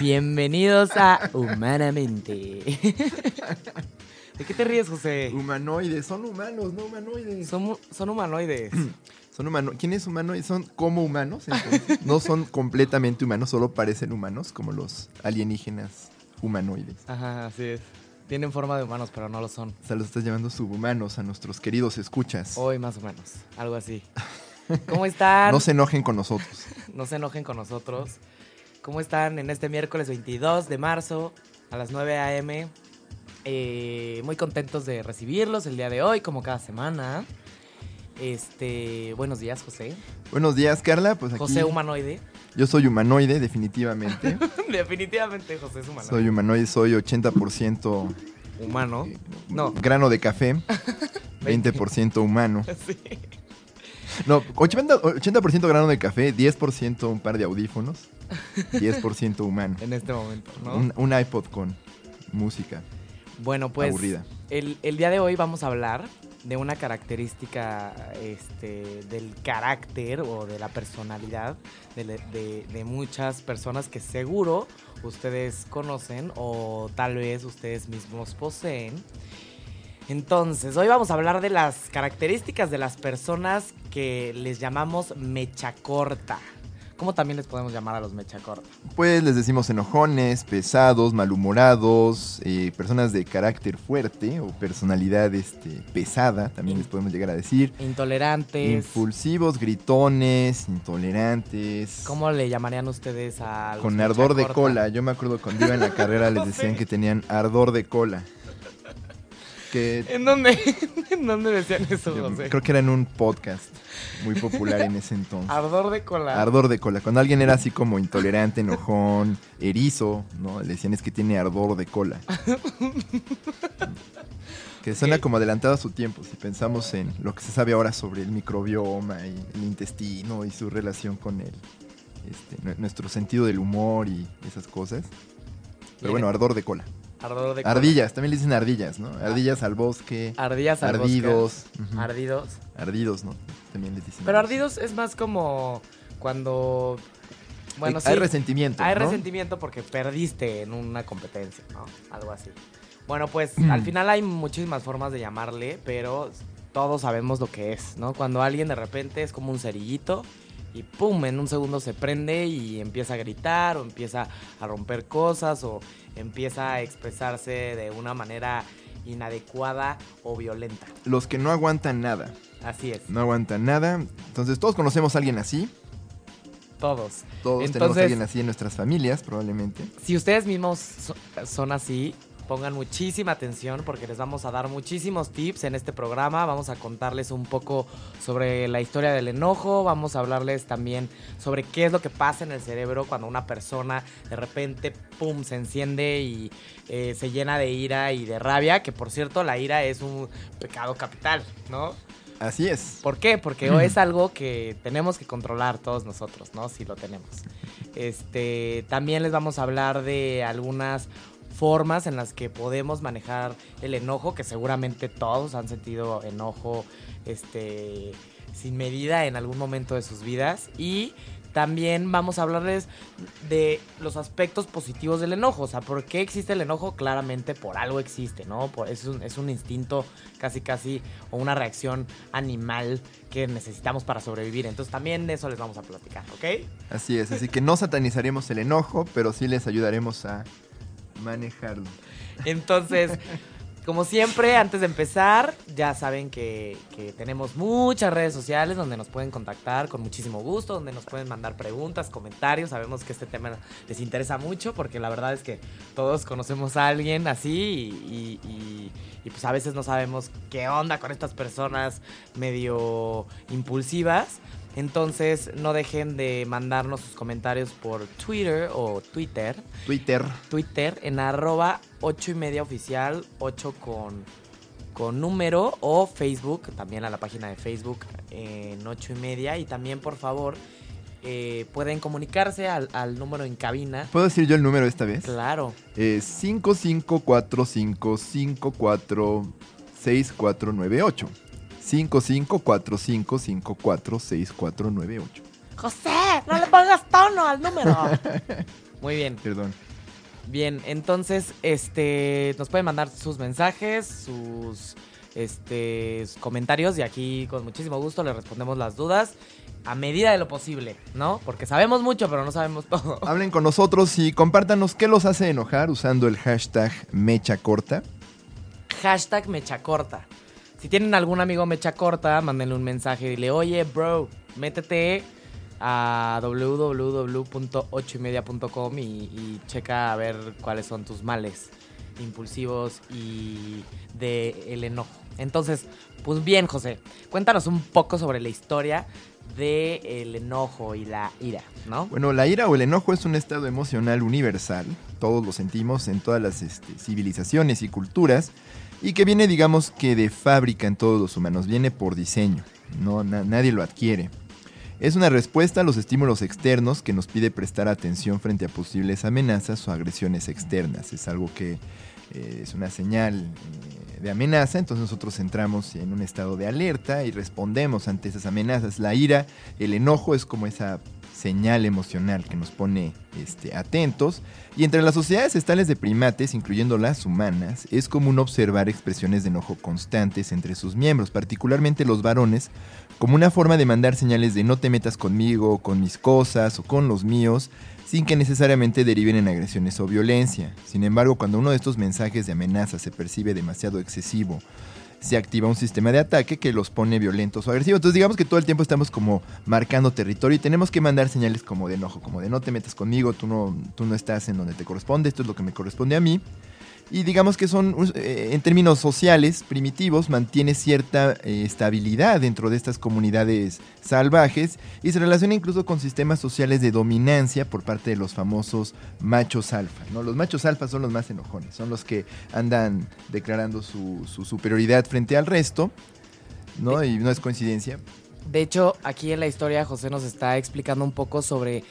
Bienvenidos a Humanamente. ¿De qué te ríes, José? humanoides. Son humanos, no humanoides. Son, son humanoides. Son humanos. ¿Quién es humanoides? Son como humanos. entonces. no son completamente humanos, solo parecen humanos, como los alienígenas humanoides. Ajá, así es. Tienen forma de humanos, pero no lo son. O sea, los estás llamando subhumanos a nuestros queridos escuchas. Hoy más o menos, algo así. ¿Cómo están? No se enojen con nosotros. No se enojen con nosotros. ¿Cómo están en este miércoles 22 de marzo a las 9 a.m.? Eh, muy contentos de recibirlos el día de hoy, como cada semana. Este, buenos días, José. Buenos días, Carla. Pues aquí José humanoide. yo soy humanoide, definitivamente. Definitivamente José es humanoide. soy humanoide, soy 80% humano. No. grano de café, 20% humano. Sí. No, 80%, 80% grano de café, 10% un par de audífonos, 10% humano. En este momento, ¿no? Un, un iPod con música Bueno, pues aburrida. el, el día de hoy vamos a hablar de una característica este, del carácter o de la personalidad de, de- de muchas personas que seguro ustedes conocen o tal vez ustedes mismos poseen. Entonces, hoy vamos a hablar de las características de las personas que les llamamos mecha corta. ¿Cómo también les podemos llamar a los mecha corta? Pues les decimos enojones, pesados, malhumorados, eh, personas de carácter fuerte o personalidad este, pesada, también les podemos llegar a decir. Intolerantes. Impulsivos, gritones, intolerantes. ¿Cómo le llamarían ustedes a los Con ardor de cola. Yo me acuerdo cuando iba en la carrera les decían que tenían ardor de cola. Que ¿En dónde? ¿En dónde decían eso, José? creo que era en un podcast muy popular en ese entonces. Ardor de cola. Ardor de cola. Cuando alguien era así como intolerante, enojón, erizo, ¿no? Le decían es que tiene ardor de cola. que suena como adelantado a su tiempo. Si pensamos en lo que se sabe ahora sobre el microbioma y el intestino y su relación con el, este, nue- nuestro sentido del humor y esas cosas. Pero bueno, ardor de cola. Ardor de. Ardillas, también le dicen ardillas, ¿no? Ardillas al bosque. Ardillas al Ardidos. bosque. ujú. Ardidos. Ardidos, ¿no? También les dicen. Pero ardidos es más como cuando... Bueno, hay, sí. hay resentimiento. Hay ¿no? resentimiento porque perdiste en una competencia, ¿no? Algo así. Bueno, pues Mm. al final hay muchísimas formas de llamarle, pero todos sabemos lo que es, ¿no? Cuando alguien de repente es como un cerillito y pum, en un segundo se prende y empieza a gritar o empieza a romper cosas o empieza a expresarse de una manera inadecuada o violenta. Los que no aguantan nada. Así es, No aguantan nada. Entonces, todos conocemos a alguien así. todos. Todos tenemos a alguien así en nuestras familias, probablemente. Si ustedes mismos so- son así, pongan muchísima atención porque les vamos a dar muchísimos tips en este programa. Vamos a contarles un poco sobre la historia del enojo. Vamos a hablarles también sobre qué es lo que pasa en el cerebro cuando una persona de repente, pum, se enciende y eh, se llena de ira y de rabia. Que por cierto, la ira es un pecado capital, ¿no? Así es. ¿Por qué? Porque es algo que tenemos que controlar todos nosotros, ¿no? Si lo tenemos. Este, también les vamos a hablar de algunas formas en las que podemos manejar el enojo, que seguramente todos han sentido enojo, este, sin medida en algún momento de sus vidas. Y también vamos a hablarles de los aspectos positivos del enojo. O sea, ¿por qué existe el enojo? Claramente por algo existe, ¿no? Por, es, un, es un instinto casi casi o una reacción animal que necesitamos para sobrevivir. Entonces también de eso les vamos a platicar, ¿ok? Así es. Así que no satanizaremos el enojo, pero sí les ayudaremos a manejarlo. Entonces, Como siempre, antes de empezar, ya saben que, que tenemos muchas redes sociales donde nos pueden contactar con muchísimo gusto, donde nos pueden mandar preguntas, comentarios. Sabemos que este tema les interesa mucho porque la verdad es que todos conocemos a alguien así y, y- y, pues a veces no sabemos qué onda con estas personas medio impulsivas. Entonces no dejen de mandarnos sus comentarios por Twitter o Twitter. Twitter. Twitter en arroba 8 y media oficial, 8 con, con número o Facebook, también a la página de Facebook en 8 y media. Y también, por favor, eh, pueden comunicarse al, al número en cabina. ¿Puedo decir yo el número esta vez? Claro, Es 5545546498. 5545546498. José, no le pongas tono al número. Muy bien. Perdón. Bien, entonces, este, nos pueden mandar sus mensajes, sus, este, sus comentarios y aquí con muchísimo gusto les respondemos las dudas a medida de lo posible, ¿no? Porque sabemos mucho, pero no sabemos todo. Hablen con nosotros y compártanos qué los hace enojar usando el hashtag mecha corta. Hashtag mecha corta. Si tienen algún amigo mecha corta, mándenle un mensaje y dile, oye, bro, métete a www.ochoymedia.com y, checa a ver cuáles son tus males impulsivos y de el enojo. Entonces, pues bien, José, cuéntanos un poco sobre la historia del el enojo y la ira, ¿no? Bueno, la ira o el enojo es un estado emocional universal. Todos lo sentimos en todas las este, civilizaciones y culturas. Y que viene, digamos que de fábrica en todos los humanos. Viene por diseño. No, na- nadie lo adquiere. Es una respuesta a los estímulos externos que nos pide prestar atención frente a posibles amenazas o agresiones externas. Es algo que eh, es una señal eh, de amenaza, entonces nosotros entramos en un estado de alerta y respondemos ante esas amenazas. La ira, el enojo es como esa señal emocional que nos pone este, atentos. Y entre las sociedades estales de primates, incluyendo las humanas, es común observar expresiones de enojo constantes entre sus miembros, particularmente los varones, como una forma de mandar señales de no te metas conmigo, con mis cosas o con los míos, sin que necesariamente deriven en agresiones o violencia. Sin embargo, cuando uno de estos mensajes de amenaza se percibe demasiado excesivo, se activa un sistema de ataque que los pone violentos o agresivos. Entonces digamos que todo el tiempo estamos como marcando territorio y tenemos que mandar señales como de enojo, como de no te metas conmigo, tú no, tú no estás en donde te corresponde, esto es lo que me corresponde a mí. Y digamos que son, eh, en términos sociales, primitivos, mantiene cierta eh, estabilidad dentro de estas comunidades salvajes y se relaciona incluso con sistemas sociales de dominancia por parte de los famosos machos alfa. ¿no? Los machos alfa son los más enojones, son los que andan declarando su, su superioridad frente al resto, ¿no? Y no es coincidencia. De hecho, aquí en la historia José nos está explicando un poco sobre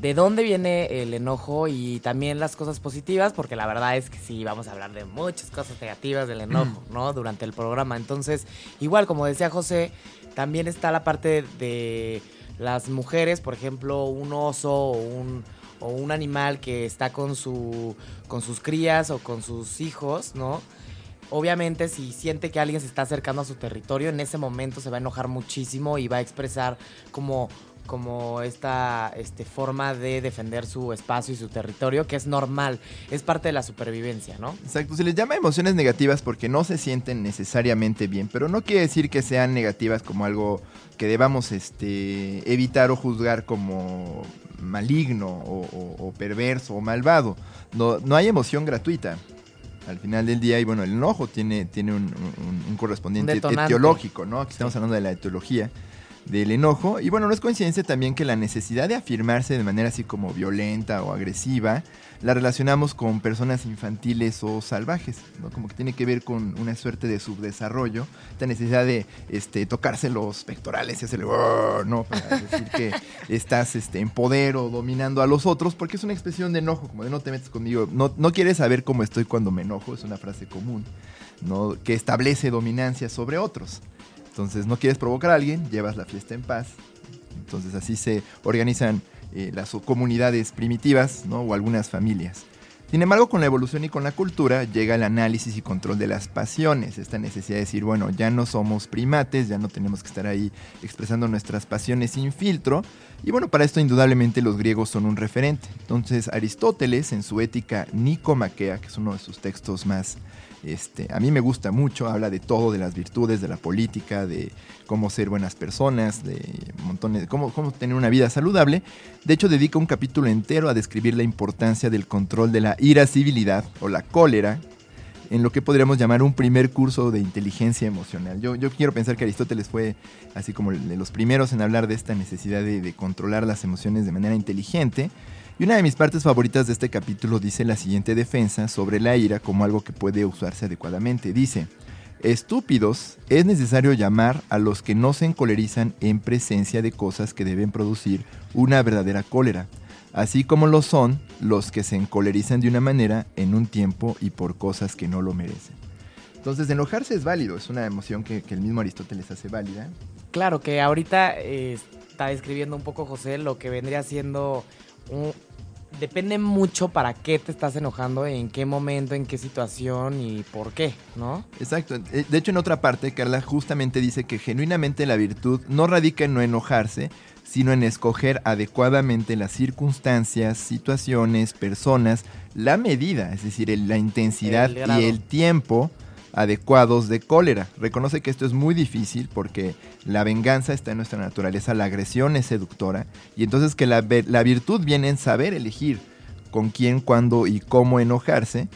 de dónde viene el enojo y también las cosas positivas, porque la verdad es que sí, vamos a hablar de muchas cosas negativas del enojo, ¿no? Durante el programa. Entonces, igual, como decía José, también está la parte de las mujeres, por ejemplo, un oso o un, o un animal que está con, su, con sus crías o con sus hijos, ¿no? Obviamente, si siente que alguien se está acercando a su territorio, en ese momento se va a enojar muchísimo y va a expresar como, como esta este, forma de defender su espacio y su territorio, que es normal, es parte de la supervivencia, ¿no? Exacto, se les llama emociones negativas porque no se sienten necesariamente bien, pero no quiere decir que sean negativas como algo que debamos este, evitar o juzgar como maligno o, o- o perverso o malvado. No, no hay emoción gratuita. Al final del día, y bueno, el enojo tiene, tiene un, un- un correspondiente etiológico, ¿no? Aquí estamos hablando de la etiología del enojo. Y bueno, no es coincidencia también que la necesidad de afirmarse de manera así como violenta o agresiva la relacionamos con personas infantiles o salvajes, ¿no? Como que tiene que ver con una suerte de subdesarrollo, esta necesidad de este, tocarse los pectorales y hacerle "Grrr", ¿no? Para decir que estás este, en poder o dominando a los otros, porque es una expresión de enojo, como de no te metes conmigo, no, no quieres saber cómo estoy cuando me enojo, es una frase común, ¿no? Que establece dominancia sobre otros. Entonces no quieres provocar a alguien, llevas la fiesta en paz. Entonces así se organizan eh, las comunidades primitivas ¿no? o algunas familias. Sin embargo, con la evolución y con la cultura llega el análisis y control de las pasiones, esta necesidad de decir, bueno, ya no somos primates, ya no tenemos que estar ahí expresando nuestras pasiones sin filtro. Y bueno, para esto indudablemente los griegos son un referente. Entonces Aristóteles en su ética Nicomaquea, que es uno de sus textos más este, a mí me gusta mucho, habla de todo, de las virtudes, de la política, de cómo ser buenas personas, de montones, cómo, cómo tener una vida saludable. De hecho, dedica un capítulo entero a describir la importancia del control de la irascibilidad o la cólera, en lo que podríamos llamar un primer curso de inteligencia emocional. Yo, yo quiero pensar que Aristóteles fue así como de los primeros en hablar de esta necesidad de controlar las emociones de manera inteligente. Y una de mis partes favoritas de este capítulo dice la siguiente defensa sobre la ira como algo que puede usarse adecuadamente. Dice, estúpidos es necesario llamar a los que no se encolerizan en presencia de cosas que deben producir una verdadera cólera, así como lo son los que se encolerizan de una manera en un tiempo y por cosas que no lo merecen. Entonces, enojarse es válido, es una emoción que, el mismo Aristóteles hace válida. Claro, que ahorita eh, está describiendo un poco José lo que vendría siendo depende mucho para qué te estás enojando, en qué momento, en qué situación y por qué, ¿no? Exacto. Eh, De hecho, en otra parte, Carla justamente dice que genuinamente la virtud no radica en no enojarse, sino en escoger adecuadamente las circunstancias, situaciones, personas, la medida, es decir, la intensidad El y el tiempo adecuados de cólera. Reconoce que esto es muy difícil porque la venganza está en nuestra naturaleza, la agresión es seductora y entonces que la, la virtud viene en saber elegir con quién, cuándo y cómo enojarse,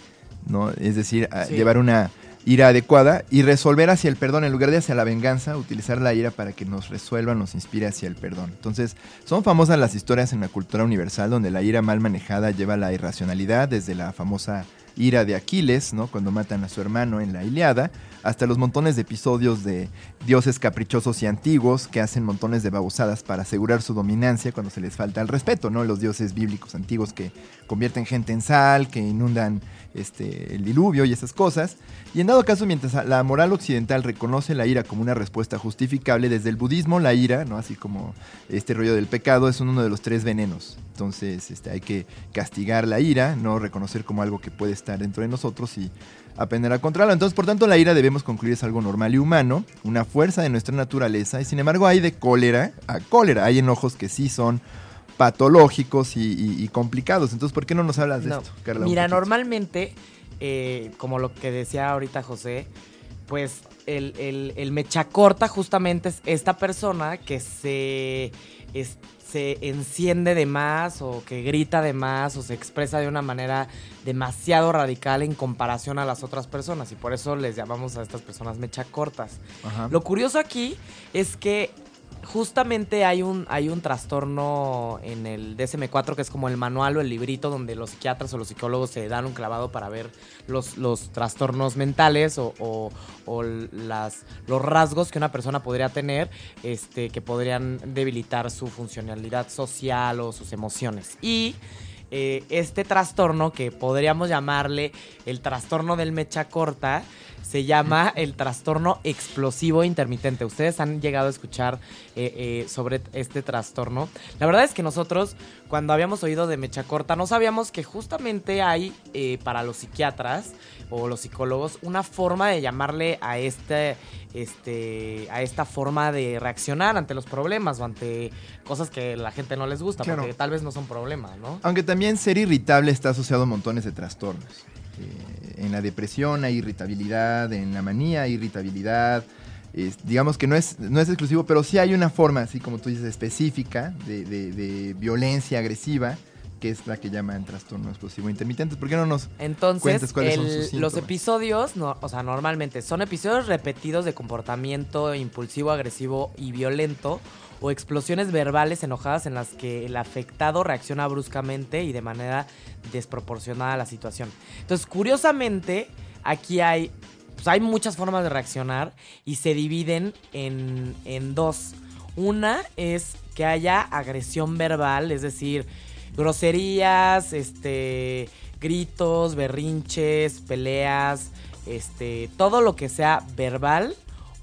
¿no? Es decir, Sí. llevar una ira adecuada y resolver hacia el perdón en lugar de hacia la venganza, utilizar la ira para que nos resuelva, nos inspire hacia el perdón. Entonces, son famosas las historias en la cultura universal donde la ira mal manejada lleva a la irracionalidad, desde la famosa ira de Aquiles, ¿no? Cuando matan a su hermano en la Iliada, hasta los montones de episodios de dioses caprichosos y antiguos que hacen montones de babosadas para asegurar su dominancia cuando se les falta el respeto, ¿no? Los dioses bíblicos antiguos que convierten gente en sal, que inundan este, el diluvio y esas cosas. Y en dado caso, mientras la moral occidental reconoce la ira como una respuesta justificable, desde el budismo la ira, ¿no? así como este rollo del pecado, es uno de los tres venenos. Entonces este, hay que castigar la ira, no reconocer como algo que puede estar dentro de nosotros y aprender a controlarlo. Entonces, por tanto, la ira debemos concluir es algo normal y humano, una fuerza de nuestra naturaleza, y sin embargo hay de cólera a cólera. Hay enojos que sí son patológicos y, y- y complicados. Entonces, ¿por qué no nos hablas de No. esto, Carla? Mira, normalmente, eh, como lo que decía ahorita José, pues el, el, el mecha corta justamente es esta persona que se, es- se enciende de más o que grita de más o se expresa de una manera demasiado radical en comparación a las otras personas y por eso les llamamos a estas personas mecha cortas. Ajá. Lo curioso aquí es que justamente hay un, hay un trastorno en el DSM-4 que es como el manual o el librito donde los psiquiatras o los psicólogos se dan un clavado para ver los, los trastornos mentales o, las, los rasgos que una persona podría tener este, que podrían debilitar su funcionalidad social o sus emociones. Y eh, este trastorno que podríamos llamarle el trastorno del mecha corta se llama el trastorno explosivo intermitente. Ustedes han llegado a escuchar eh, eh, sobre este trastorno. La verdad es que nosotros, cuando habíamos oído de mecha corta, no sabíamos que justamente hay eh, para los psiquiatras o los psicólogos una forma de llamarle a este, este, a esta forma de reaccionar ante los problemas o ante cosas que la gente no les gusta, Claro. porque tal vez no son problemas, ¿no? Aunque también ser irritable está asociado a montones de trastornos. Eh, en la depresión hay irritabilidad, en la manía hay irritabilidad. Digamos que no es, no es exclusivo, pero sí hay una forma, así como tú dices, específica de, de- de violencia agresiva, que es la que llaman trastorno explosivo intermitente. ¿Por qué no nos Entonces, cuentes cuáles son sus los síntomas? episodios, no, o sea, normalmente son episodios repetidos de comportamiento impulsivo, agresivo y violento o explosiones verbales enojadas en las que el afectado reacciona bruscamente y de manera desproporcionada a la situación. Entonces, curiosamente, aquí hay, pues, hay muchas formas de reaccionar y se dividen en, en dos. Una es que haya agresión verbal, es decir, groserías, este, gritos, berrinches, peleas, este, todo lo que sea verbal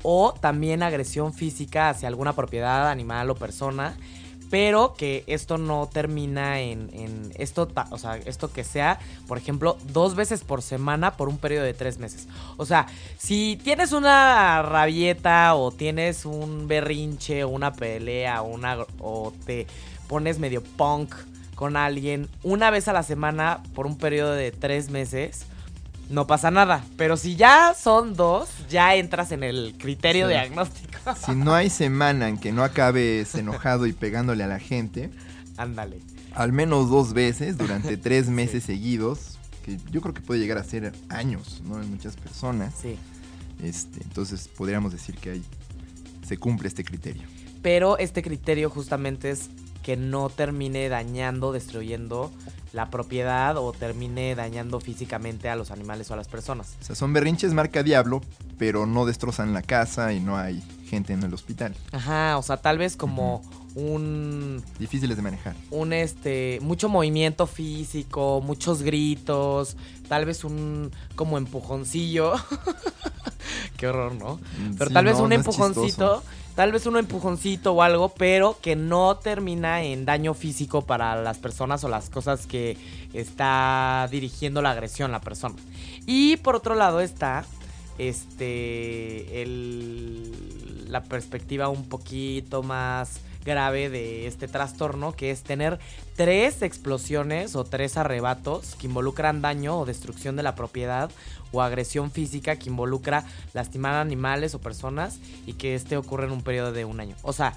o también agresión física hacia alguna propiedad, animal o persona, pero que esto no termina en, en esto, o sea, esto que sea, por ejemplo, dos veces por semana por un periodo de tres meses. O sea, si tienes una rabieta o tienes un berrinche o una pelea o, una, o te pones medio punk con alguien una vez a la semana por un periodo de tres meses, no pasa nada. Pero si ya son dos, ya entras en el criterio Sí. diagnóstico. Si no hay semana en que no acabes enojado y pegándole a la gente, Ándale. al menos dos veces durante tres meses seguidos, que yo creo que puede llegar a ser años, ¿no? En muchas personas. Sí. Este, entonces podríamos decir que ahí se cumple este criterio. Pero este criterio justamente es que no termine dañando, destruyendo la propiedad o termine dañando físicamente a los animales o a las personas. O sea, son berrinches marca diablo, pero no destrozan la casa y no hay gente en el hospital. Ajá, o sea, tal vez como un Difíciles de manejar. un este mucho movimiento físico, muchos gritos, tal vez un como empujoncillo. Qué horror, ¿no? Pero Sí, tal vez no, un no empujoncito. Tal vez un empujoncito o algo, pero que no termina en daño físico para las personas o las cosas que está dirigiendo la agresión la persona. Y por otro lado está este el la perspectiva un poquito más grave de este trastorno, que es tener tres explosiones o tres arrebatos que involucran daño o destrucción de la propiedad o agresión física que involucra lastimar animales o personas y que este ocurre en un periodo de un año. O sea,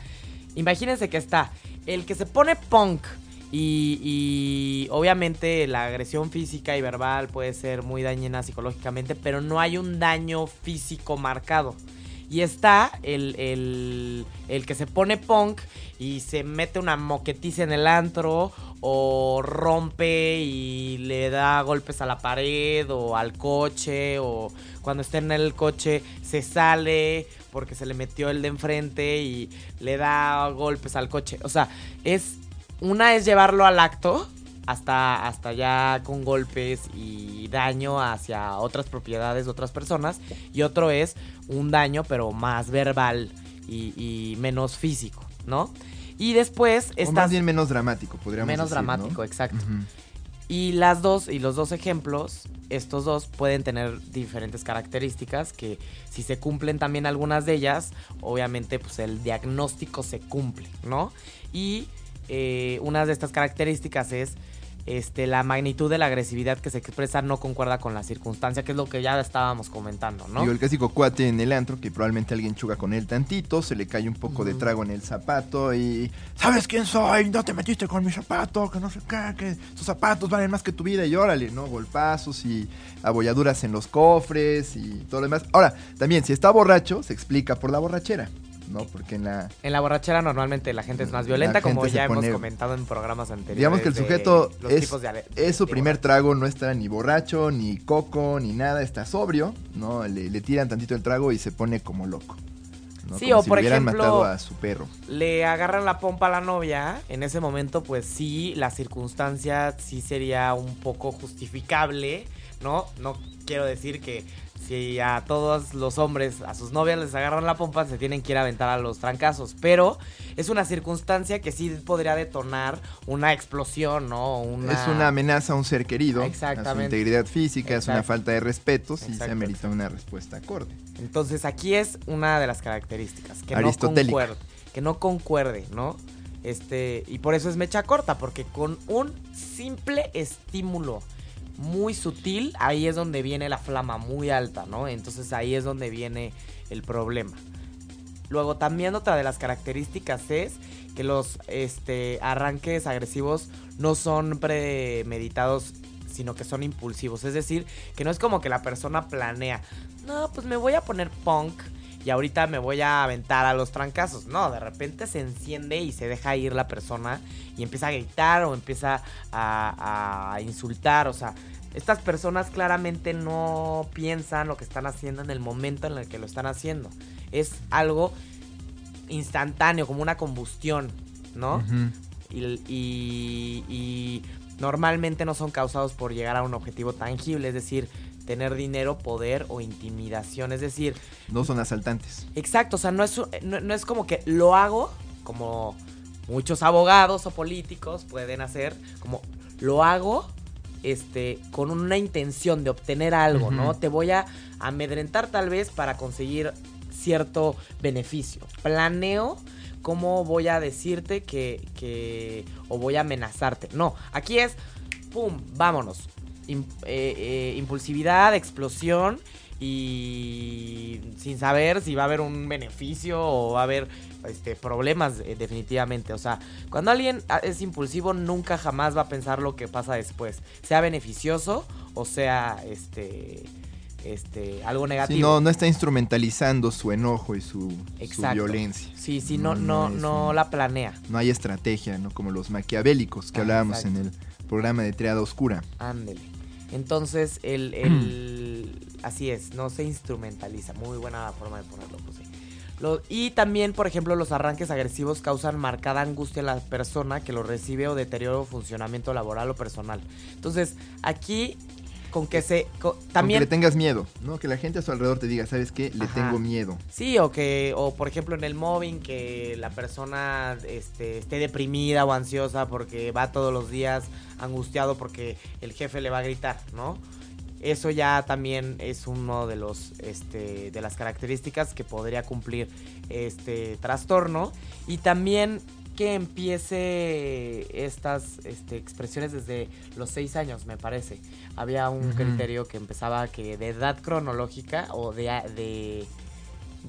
imagínense que está el que se pone punk y, y obviamente la agresión física y verbal puede ser muy dañina psicológicamente, pero no hay un daño físico marcado. Y está el, el, el que se pone punk y se mete una moquetiza en el antro o rompe y le da golpes a la pared o al coche o cuando está en el coche se sale porque se le metió el de enfrente y le da golpes al coche. O sea, es una es llevarlo al acto hasta, hasta ya con golpes y daño hacia otras propiedades de otras personas. Y otro es un daño, pero más verbal y, y menos físico, ¿no? Y después está más bien menos dramático, podríamos menos decir, ¿no? dramático, exacto. Y las dos, y los dos ejemplos, estos dos pueden tener diferentes características que si se cumplen también algunas de ellas, obviamente pues el diagnóstico se cumple, ¿no? Y eh, una de estas características es este, la magnitud de la agresividad que se expresa no concuerda con la circunstancia, que es lo que ya estábamos comentando, ¿no? Digo, el clásico cuate en el antro, que probablemente alguien chuga con él tantito, se le cae un poco de trago en el zapato y... ¿Sabes quién soy? No te metiste con mi zapato, que no sé qué, que tus zapatos valen más que tu vida y órale, ¿no? Golpazos y abolladuras en los cofres y todo lo demás. Ahora, también, si está borracho, se explica por la borrachera, ¿no? Porque en la... En la borrachera normalmente la gente es más La violenta, como ya hemos comentado en programas anteriores. Digamos que el sujeto es, de es su primer trago, no está ni borracho, ni coco, ni nada, está sobrio, ¿no? Le, le tiran tantito el trago y se pone como loco. ¿no? Sí, Como o si por hubieran ejemplo- matado a su perro. le agarran la pompa a la novia, en ese momento pues sí, la circunstancia sí sería un poco justificable, ¿no? No quiero decir que si a todos los hombres, a sus novias les agarran la pompa, se tienen que ir a aventar a los trancazos, pero es una circunstancia que sí podría detonar una explosión, ¿no? Una... Es una amenaza a un ser querido, a su Exactamente. integridad física, es una falta de respeto, si se amerita una respuesta acorde. Entonces aquí es una de las características que no concuerde, que no concuerde, ¿no? Este, y por eso es mecha corta, porque con un simple estímulo muy sutil, ahí es donde viene la flama muy alta, ¿no? Entonces ahí es donde viene el problema. Luego también otra de las características es que los este, arranques agresivos no son premeditados, sino que son impulsivos. Es decir, que no es como que la persona planea, no, pues me voy a poner punk y ahorita me voy a aventar a los trancazos. No, de repente se enciende y se deja ir la persona y empieza a gritar o empieza a, a insultar. O sea, estas personas claramente no piensan lo que están haciendo en el momento en el que lo están haciendo. Es algo instantáneo, como una combustión, ¿no? Y- y normalmente no son causados por llegar a un objetivo tangible, es decir, tener dinero, poder o intimidación, es decir, No son asaltantes. exacto, o sea, no es, no, no es como que lo hago como muchos abogados o políticos pueden hacer, como lo hago este, con una intención de obtener algo, ¿no? Te voy a amedrentar tal vez para conseguir cierto beneficio. Planeo cómo voy a decirte que, que o voy a amenazarte. No, aquí es, ¡pum!, vámonos. Eh, eh, impulsividad, explosión y sin saber si va a haber un beneficio o va a haber este, problemas eh, definitivamente. O sea, cuando alguien ah, es impulsivo nunca jamás va a pensar lo que pasa después. Sea beneficioso o sea este, este, algo negativo. Sí, no, no está instrumentalizando su enojo y su, violencia. Sí, sí, no, no, no un- la planea. No hay estrategia, ¿no? Como los maquiavélicos que Ah, hablábamos exacto. en el programa de Triada Oscura. Ándele. Entonces, el, el- así es, no se instrumentaliza. Muy buena forma de ponerlo, pues sí. Lo- y también, por ejemplo, los arranques agresivos causan marcada angustia en la persona que lo recibe o deterioro funcionamiento laboral o personal. Entonces, aquí, con que se... También también... le tengas miedo, ¿no? Que la gente a su alrededor te diga, ¿sabes qué? Le Ajá. tengo miedo. Sí, o que, o por ejemplo en el mobbing, que la persona este, esté deprimida o ansiosa porque va todos los días angustiado porque el jefe le va a gritar, ¿no? Eso ya también es uno de los este, de las características que podría cumplir este trastorno. Y también que empiece estas este, expresiones desde los seis años, me parece. Había un criterio que empezaba que de edad cronológica o de, de,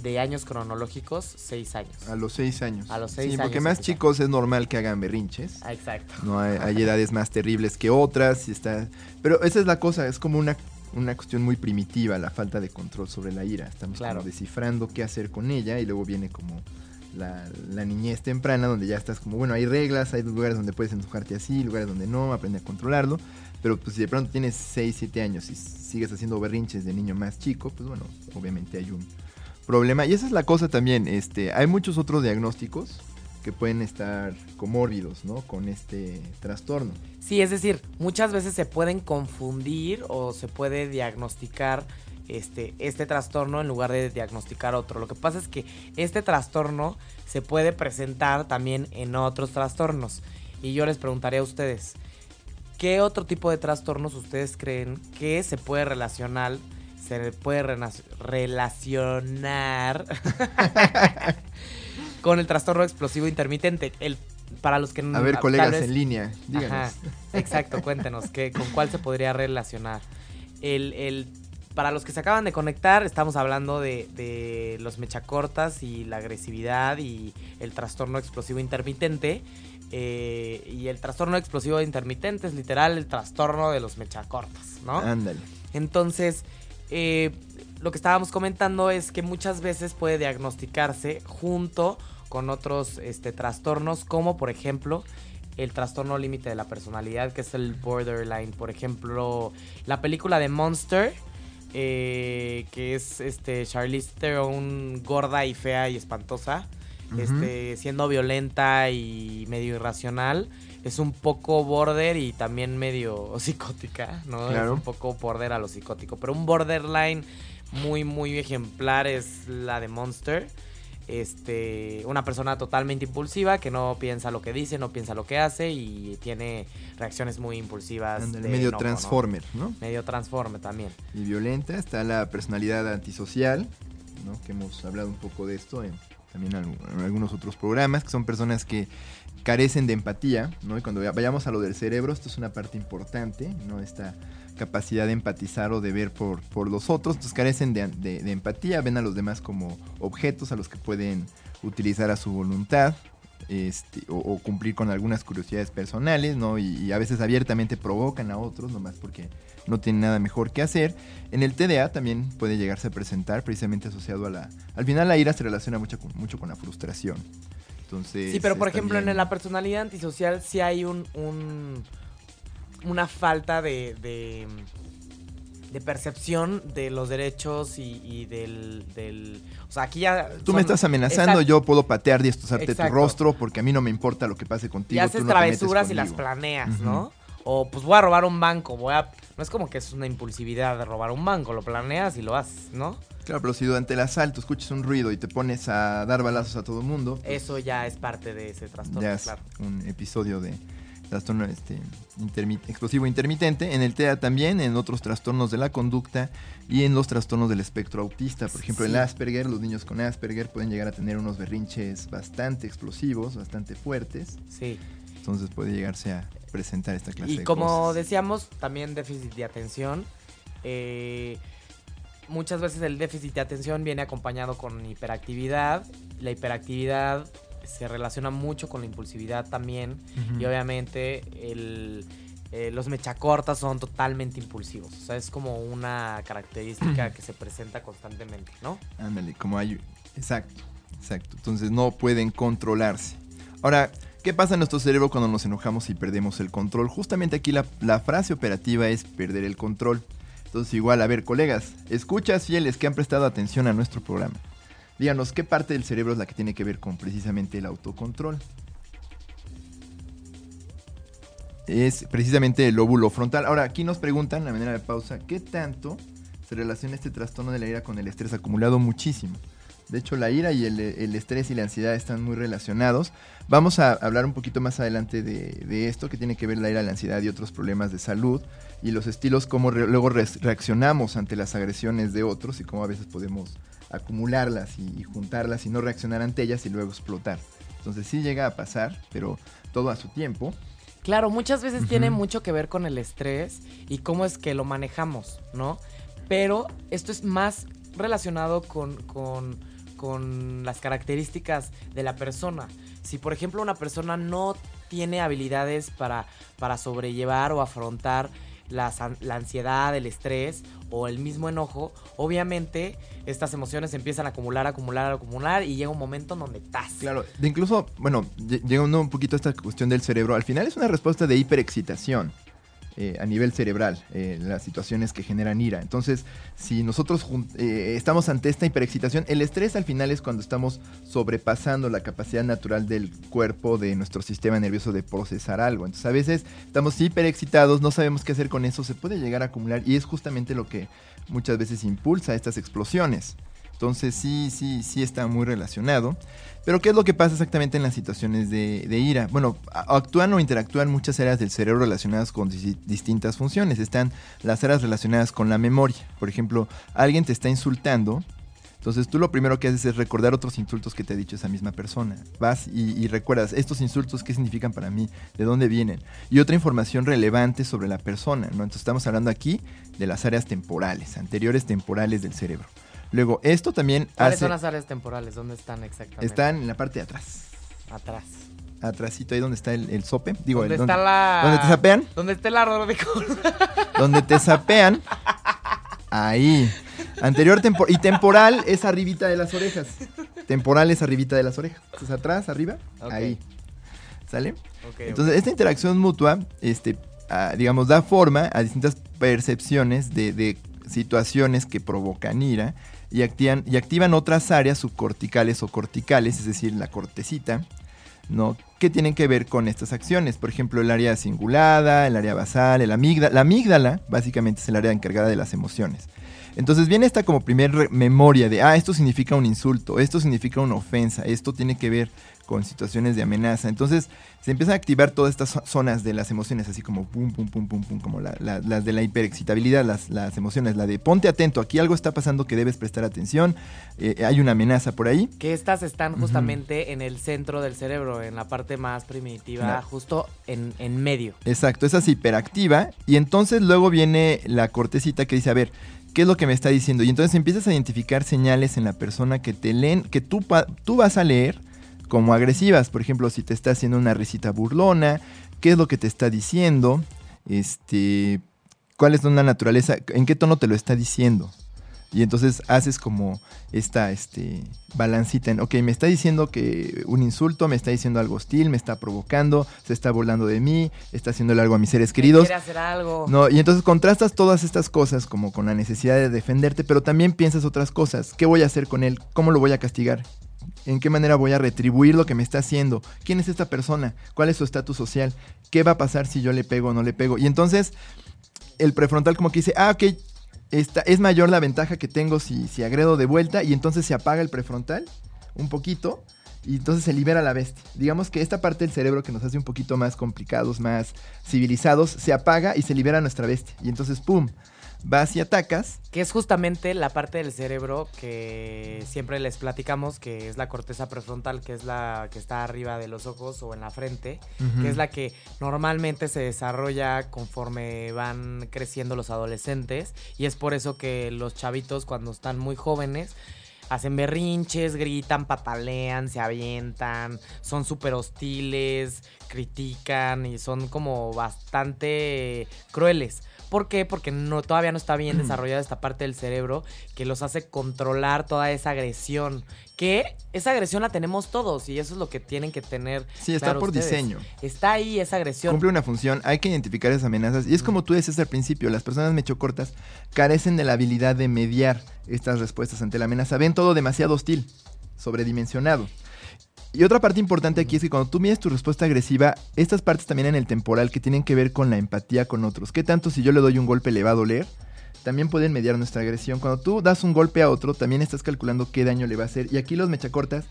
de años cronológicos, seis años. A los seis años. A los seis Sí, porque años más empieza. chicos es normal que hagan berrinches. Ah, exacto. No hay, hay edades más terribles que otras. Y está... Pero esa es la cosa, es como una, una cuestión muy primitiva, la falta de control sobre la ira. Estamos Claro. como descifrando qué hacer con ella y luego viene como la, niñez temprana donde ya estás como, bueno, hay reglas, hay lugares donde puedes enojarte así, lugares donde no, aprende a controlarlo. Pero pues si de pronto tienes 6, 7 años y sigues haciendo berrinches de niño más chico, pues bueno, obviamente hay un problema. Y esa es la cosa también, este, hay muchos otros diagnósticos que pueden estar comórbidos, ¿no? Con este trastorno. Sí, es decir, muchas veces se pueden confundir o se puede diagnosticar este, este trastorno en lugar de diagnosticar otro. Lo que pasa es que este trastorno se puede presentar también en otros trastornos. Y yo les preguntaré a ustedes, ¿qué otro tipo de trastornos ustedes creen que se puede relacionar, se puede relacionar con el trastorno explosivo intermitente? El, para los que no A ver, colegas vez- en línea, díganos. Ajá, exacto, cuéntenos, ¿qué, ¿con cuál se podría relacionar? El, el- para los que se acaban de conectar, estamos hablando de, de los mechacortas y la agresividad y el trastorno explosivo intermitente. eh, y el trastorno explosivo intermitente es literal el trastorno de los mechacortas, ¿no? Ándale. Entonces, eh, lo que estábamos comentando es que muchas veces puede diagnosticarse junto con otros este, trastornos, como por ejemplo el trastorno límite de la personalidad, que es el borderline. Por ejemplo, la película de Monster, eh, que es este Charlize Theron gorda y fea y espantosa, este, siendo violenta y medio irracional. Es un poco border y también medio psicótica, ¿no? Es un poco border a lo psicótico. Pero un borderline muy, muy ejemplar es la de Monster. Este, una persona totalmente impulsiva que no piensa lo que dice, no piensa lo que hace y tiene reacciones muy impulsivas. De medio transformer, ¿no? Medio transforme también. Y violenta. Está la personalidad antisocial, ¿no? Que hemos hablado un poco de esto en también en algunos otros programas, que son personas que carecen de empatía, ¿no? Y cuando vaya- vayamos a lo del cerebro, esto es una parte importante, ¿no? Esta capacidad de empatizar o de ver por, por los otros, entonces carecen de, de- de empatía, ven a los demás como objetos a los que pueden utilizar a su voluntad, este, o, o cumplir con algunas curiosidades personales, ¿no? Y, y a veces abiertamente provocan a otros, nomás porque no tienen nada mejor que hacer. En el TDA también puede llegarse a presentar, precisamente asociado a la... Al final la ira se relaciona mucho con, mucho con la frustración. Entonces, Sí, pero por ejemplo, también- en la personalidad antisocial sí hay un, un- una falta de, de, de percepción de los derechos y, y del, del... O sea, aquí ya... Tú me estás amenazando, Exacto. yo puedo patear y destrozarte tu Exacto. rostro porque a mí no me importa lo que pase contigo. Y haces no travesuras y las planeas. ¿no? O pues voy a robar un banco, voy a... No es como que es una impulsividad de robar un banco, lo planeas y lo haces, ¿no? Claro, pero si durante el asalto escuchas un ruido y te pones a dar balazos a todo el mundo, pues, Eso ya es parte de ese trastorno, ya es claro. un episodio de trastorno este, explosivo intermitente. En el TEA también, en otros trastornos de la conducta y en los trastornos del espectro autista. Por ejemplo, el Sí. Asperger, los niños con Asperger pueden llegar a tener unos berrinches bastante explosivos, bastante fuertes. Sí. Entonces puede llegarse a presentar esta clase Y de como cosas. decíamos, también déficit de atención. Eh, muchas veces el déficit de atención viene acompañado con hiperactividad. La hiperactividad se relaciona mucho con la impulsividad también. Y obviamente el, eh, los mechacortas son totalmente impulsivos. O sea, es como una característica que se presenta constantemente, ¿no? Ándale, como hay... Exacto, exacto. Entonces no pueden controlarse. Ahora, ¿qué pasa en nuestro cerebro cuando nos enojamos y perdemos el control? Justamente aquí la, la frase operativa es perder el control. Entonces igual, a ver, colegas, escuchas fieles que han prestado atención a nuestro programa. Díganos, ¿qué parte del cerebro es la que tiene que ver con precisamente el autocontrol? Es precisamente el lóbulo frontal. Ahora, aquí nos preguntan, la manera de pausa, ¿qué tanto se relaciona este trastorno de la ira con el estrés acumulado? Muchísimo. De hecho, la ira y el, estrés y la ansiedad están muy relacionados. Vamos a hablar un poquito más adelante de, esto, que tiene que ver la ira, la ansiedad y otros problemas de salud, y los estilos, cómo luego reaccionamos ante las agresiones de otros y cómo a veces podemos acumularlas y, y juntarlas y no reaccionar ante ellas y luego explotar. Entonces sí llega a pasar, pero todo a su tiempo. Claro, muchas veces tiene mucho que ver con el estrés y cómo es que lo manejamos, ¿no? Pero esto es más relacionado con, con- con las características de la persona. Si, por ejemplo, una persona no tiene habilidades para, para sobrellevar o afrontar la ansiedad, el estrés o el mismo enojo, obviamente estas emociones empiezan a acumular, acumular, acumular y llega un momento en donde ¡tas! Claro, de incluso, bueno, lle- llegando un poquito a esta cuestión del cerebro, al final es una respuesta de hiperexcitación eh, a nivel cerebral, eh, las situaciones que generan ira. Entonces, si nosotros eh, estamos ante esta hiperexcitación, el estrés al final es cuando estamos sobrepasando la capacidad natural del cuerpo, de nuestro sistema nervioso de procesar algo. Entonces, a veces estamos hiperexcitados, no sabemos qué hacer con eso, se puede llegar a acumular y es justamente lo que muchas veces impulsa estas explosiones. Entonces sí, sí, sí está muy relacionado. Pero ¿qué es lo que pasa exactamente en las situaciones de, ira? Bueno, actúan o interactúan muchas áreas del cerebro relacionadas con dis- distintas funciones. Están las áreas relacionadas con la memoria. Por ejemplo, alguien te está insultando. Entonces tú lo primero que haces es recordar otros insultos que te ha dicho esa misma persona. Vas y, y recuerdas estos insultos, qué significan para mí, de dónde vienen. Y otra información relevante sobre la persona. ¿no? Entonces estamos hablando aquí de las áreas temporales, anteriores temporales del cerebro. Luego, esto también ¿Cuáles hace... son las áreas temporales? ¿Dónde están exactamente? Están en la parte de atrás. atrás. Atrásito, ahí donde está el, el sope. Digo, ¿Dónde el- está donde, la. donde te sapean. ¿Dónde está el árbol de Donde te sapean. Ahí. Anterior tempor y temporal es arribita de las orejas. Temporal es arribita de las orejas. Entonces atrás, arriba, ahí. ¿Sale? Ok, Entonces, esta interacción mutua, este, ah, digamos, da forma a distintas percepciones de, de situaciones que provocan ira y activan, y activan otras áreas subcorticales o corticales, es decir, la cortecita, ¿no? Que tienen que ver con estas acciones. Por ejemplo, el área cingulada, el área basal, el amígdala. La amígdala, básicamente, es el área encargada de las emociones. Entonces viene esta como primer memoria de, ah, esto significa un insulto, esto significa una ofensa, esto tiene que ver con situaciones de amenaza. Entonces se empiezan a activar todas estas zo- zonas de las emociones, así como pum, pum, pum, pum, pum, como la- la- las de la hiperexcitabilidad, las, las emociones, la de ponte atento, aquí algo está pasando que debes prestar atención, eh, hay una amenaza por ahí. Que estas están justamente en el centro del cerebro, en la parte más primitiva, Claro. justo en, en medio. Exacto, esa es hiperactiva. Y entonces luego viene la cortecita que dice, a ver, ¿qué es lo que me está diciendo? Y entonces empiezas a identificar señales en la persona que te leen, que tú vas a leer como agresivas. Por ejemplo, si te está haciendo una risita burlona, ¿qué es lo que te está diciendo? Este, ¿cuál es la naturaleza? ¿En qué tono te lo está diciendo? Y entonces haces como esta este, balancita en, ok, me está diciendo que un insulto, me está diciendo algo hostil, me está provocando, se está burlando de mí, está haciéndole algo a mis seres queridos. Quiere hacer algo. No, y entonces contrastas todas estas cosas como con la necesidad de defenderte, pero también piensas otras cosas. ¿Qué voy a hacer con él? ¿Cómo lo voy a castigar? ¿En qué manera voy a retribuir lo que me está haciendo? ¿Quién es esta persona? ¿Cuál es su estatus social? ¿Qué va a pasar si yo le pego o no le pego? Y entonces el prefrontal como que dice, ah, ok, esta, es mayor la ventaja que tengo si, si agredo de vuelta y entonces se apaga el prefrontal un poquito y entonces se libera la bestia. Digamos que esta parte del cerebro que nos hace un poquito más complicados, más civilizados, se apaga y se libera nuestra bestia. Y entonces, ¡pum! Vas y atacas. Que es justamente la parte del cerebro que siempre les platicamos, que es la corteza prefrontal, que es la que está arriba de los ojos o en la frente, que es la que normalmente se desarrolla conforme van creciendo los adolescentes. Y es por eso que los chavitos cuando están muy jóvenes hacen berrinches, gritan, patalean, se avientan, son súper hostiles, critican y son como bastante crueles. ¿Por qué? Porque no, todavía no está bien desarrollada esta parte del cerebro que los hace controlar toda esa agresión. Que esa agresión la tenemos todos y eso es lo que tienen que tener. Sí, está claro por ustedes. diseño. Está ahí esa agresión. Cumple una función, hay que identificar esas amenazas. Y es como tú decías al principio, las personas mechocortas carecen de la habilidad de mediar estas respuestas ante la amenaza. Ven todo demasiado hostil, sobredimensionado. Y otra parte importante aquí es que cuando tú mides tu respuesta agresiva, estas partes también en el temporal que tienen que ver con la empatía con otros. ¿Qué tanto si yo le doy un golpe le va a doler? También pueden mediar nuestra agresión. Cuando tú das un golpe a otro, también estás calculando qué daño le va a hacer. Y aquí los mechacortas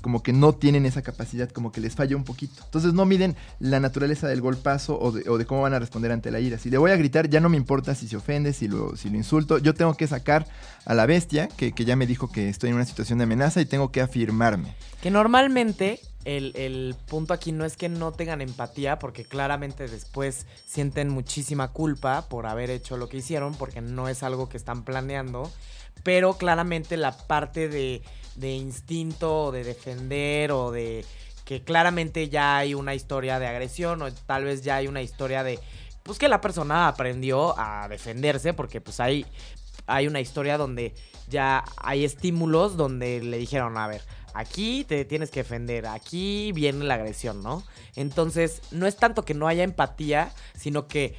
como que no tienen esa capacidad, como que les falla un poquito. Entonces no miden la naturaleza del golpazo o de, o de cómo van a responder ante la ira. Si le voy a gritar, ya no me importa si se ofende, si lo, insulto. Yo tengo que sacar a la bestia, que ya me dijo que estoy en una situación de amenaza y tengo que afirmarme. Que normalmente el, punto aquí no es que no tengan empatía, porque claramente después sienten muchísima culpa por haber hecho lo que hicieron, porque no es algo que están planeando. Pero claramente la parte de, instinto, de defender, o de que claramente ya hay una historia de agresión, o tal vez ya hay una historia de. Pues que la persona aprendió a defenderse, porque pues hay, hay una historia donde ya hay estímulos donde le dijeron, a ver, aquí te tienes que defender, aquí viene la agresión, ¿no? Entonces, no es tanto que no haya empatía, sino que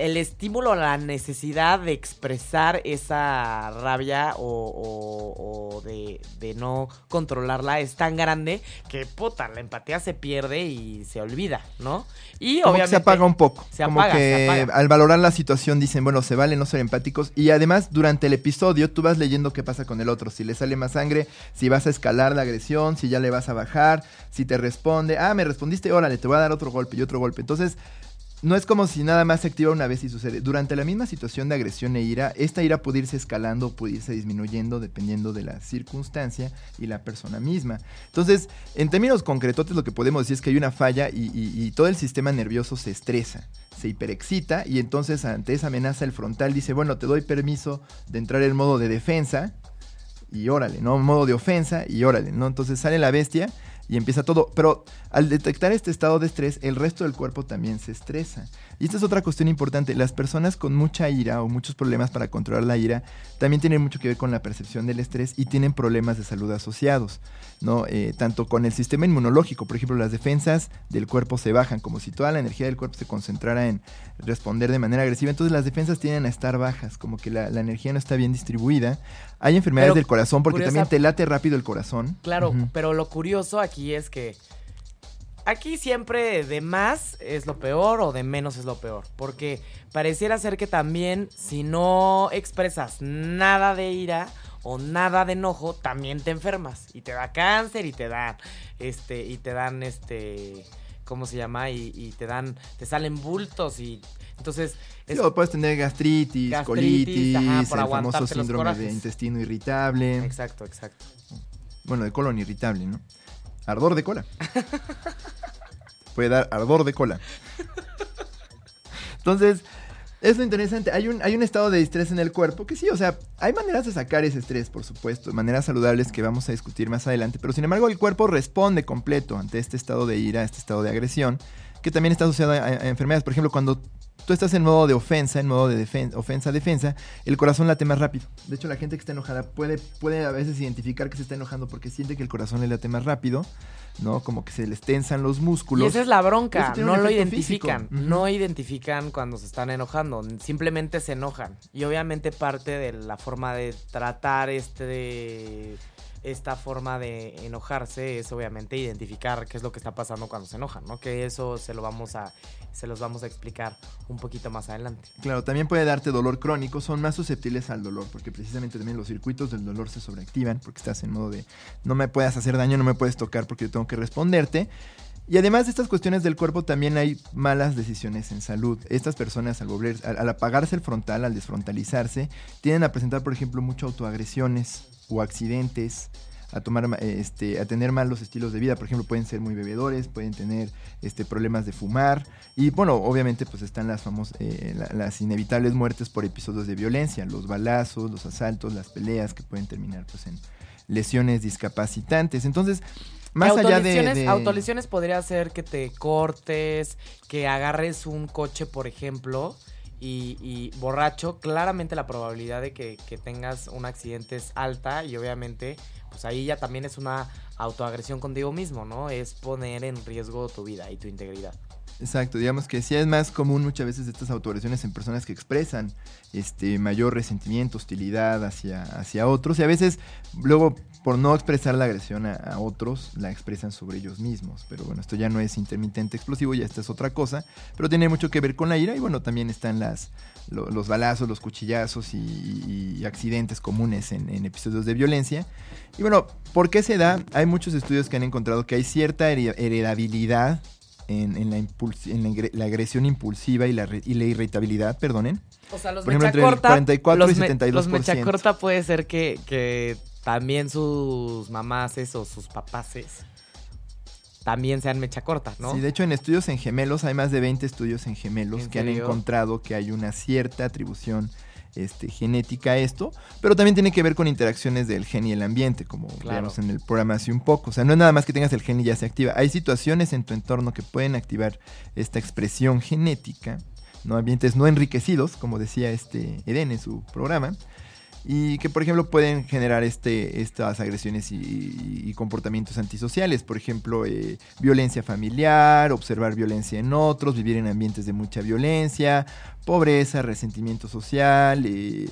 el estímulo, la necesidad de expresar esa rabia o, o- o de, de no controlarla es tan grande que, puta, la empatía se pierde y se olvida, ¿no? Y Como que obviamente... se apaga un poco. se como apaga, se que apaga. al valorar la situación dicen, bueno, se vale no ser empáticos. Y además, durante el episodio, tú vas leyendo qué pasa con el otro. Si le sale más sangre, si vas a escalar la agresión, si ya le vas a bajar, si te responde, ah, me respondiste, órale, te voy a dar otro golpe y otro golpe. Entonces, no es como si nada más se activa una vez y sucede. Durante la misma situación de agresión e ira, esta ira puede irse escalando, puede irse disminuyendo dependiendo de la circunstancia y la persona misma. Entonces, en términos concretos, lo que podemos decir es que hay una falla y, y- todo el sistema nervioso se estresa, se hiperexcita y entonces ante esa amenaza el frontal dice, bueno, te doy permiso de entrar en modo de defensa y órale, ¿no? Modo de ofensa y órale, ¿no? Entonces sale la bestia y empieza todo. Pero al detectar este estado de estrés, el resto del cuerpo también se estresa. Y esta es otra cuestión importante. Las personas con mucha ira o muchos problemas para controlar la ira también tienen mucho que ver con la percepción del estrés y tienen problemas de salud asociados, ¿no? Eh, tanto con el sistema inmunológico, por ejemplo, las defensas del cuerpo se bajan, como si toda la energía del cuerpo se concentrara en responder de manera agresiva. Entonces las defensas tienden a estar bajas, como que la, la energía no está bien distribuida. Hay enfermedades Pero del corazón porque curiosa- también te late rápido el corazón. Claro, pero lo curioso aquí es que aquí siempre de más es lo peor o de menos es lo peor. Porque pareciera ser que también si no expresas nada de ira o nada de enojo, también te enfermas. Y te da cáncer y te dan, este, y te dan este. ¿Cómo se llama? Y, y te dan, te salen bultos y entonces Sí, o puedes tener gastritis, Gastritis, colitis, ajá, el famoso síndrome de intestino irritable. Exacto, exacto. Bueno, de colon irritable, ¿no? Ardor de cola. Puede dar ardor de cola. Entonces, es lo interesante. Hay un, hay un estado de estrés en el cuerpo que sí, o sea, hay maneras de sacar ese estrés, por supuesto, maneras saludables que vamos a discutir más adelante, pero sin embargo el cuerpo responde completo ante este estado de ira, este estado de agresión, que también está asociado a, a enfermedades. Por ejemplo, cuando tú estás en modo de ofensa, en modo de defen- ofensa, defensa, el corazón late más rápido. De hecho, la gente que está enojada puede, puede a veces identificar que se está enojando porque siente que el corazón le late más rápido, ¿no? Como que se les tensan los Y músculos. esa es la bronca, no lo identifican, no identifican cuando se están enojando, simplemente se enojan. Y obviamente parte de la forma de tratar este esta forma de enojarse es obviamente identificar qué es lo que está pasando cuando se enojan, ¿no? Que eso se lo vamos a se los vamos a explicar un poquito más adelante. Claro, también puede darte dolor crónico, son más susceptibles al dolor, porque precisamente también los circuitos del dolor se sobreactivan, porque estás en modo de no me puedes hacer daño, no me puedes tocar porque yo tengo que responderte. Y además de estas cuestiones del cuerpo también hay malas decisiones en salud. Estas personas al, volver, al, apagarse el frontal, al desfrontalizarse, tienden a presentar, por ejemplo, mucho autoagresiones o accidentes, a tomar este a tener malos estilos de vida. Por ejemplo pueden ser muy bebedores pueden tener este problemas de fumar. Y bueno obviamente pues están las famosas eh, las inevitables muertes por episodios de violencia los balazos los asaltos las peleas que pueden terminar pues en lesiones discapacitantes. Entonces más allá de, Autolesiones podría ser que te cortes, que agarres un coche, por ejemplo, y, borracho. Claramente la probabilidad de que, tengas un accidente es alta y obviamente, pues ahí ya también es una autoagresión contigo mismo, ¿no? Es poner en riesgo tu vida y tu integridad. Exacto, digamos que sí es más común muchas veces estas autoagresiones en personas que expresan este mayor resentimiento, hostilidad hacia, hacia otros y a veces luego por no expresar la agresión a, otros la expresan sobre ellos mismos. Pero bueno, esto ya no es intermitente explosivo, ya esta es otra cosa, pero tiene mucho que ver con la ira y bueno, también están las, los balazos, los cuchillazos y, accidentes comunes en, en, episodios de violencia. Y bueno, ¿por qué se da? Hay muchos estudios que han encontrado que hay cierta heredabilidad en, la, en la, agresión impulsiva y la, y la irritabilidad, perdonen. O sea, los Por ejemplo, entre 44 y 72%. los mecha corta puede ser que, que también sus mamases o sus papaces también sean mecha corta, ¿no? Sí, de hecho en estudios en gemelos, hay más de 20 estudios en gemelos que han encontrado que hay una cierta atribución este, genética esto, pero también tiene que ver con interacciones del gen y el ambiente, como claro. en el programa hace un poco. O sea, no es nada más que tengas el gen y ya se activa. Hay situaciones en tu entorno que pueden activar esta expresión genética, ¿no? Ambientes no enriquecidos, como decía este Eden en su programa, y que por ejemplo pueden generar este, estas agresiones y, comportamientos antisociales, por ejemplo eh, violencia familiar, observar violencia en otros, vivir en ambientes de mucha violencia, pobreza, resentimiento social, eh,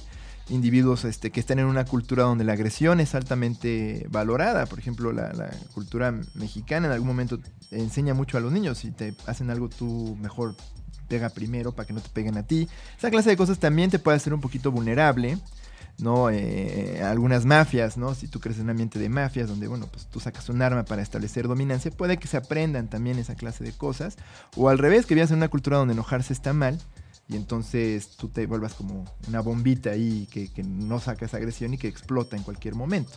individuos este, que están en una cultura donde la agresión es altamente valorada, por ejemplo la, la cultura mexicana en algún momento enseña mucho a los niños, si te hacen algo tú mejor pega primero para que no te peguen a ti, esa clase de cosas también te puede hacer un poquito vulnerable. ¿No? Eh, algunas mafias, ¿no? Si tú crees en un ambiente de mafias donde, bueno, pues tú sacas un arma para establecer dominancia, puede que se aprendan también esa clase de cosas. O al revés, que vivas en una cultura donde enojarse está mal y entonces tú te vuelvas como una bombita ahí que, que no saca esa agresión y que explota en cualquier momento.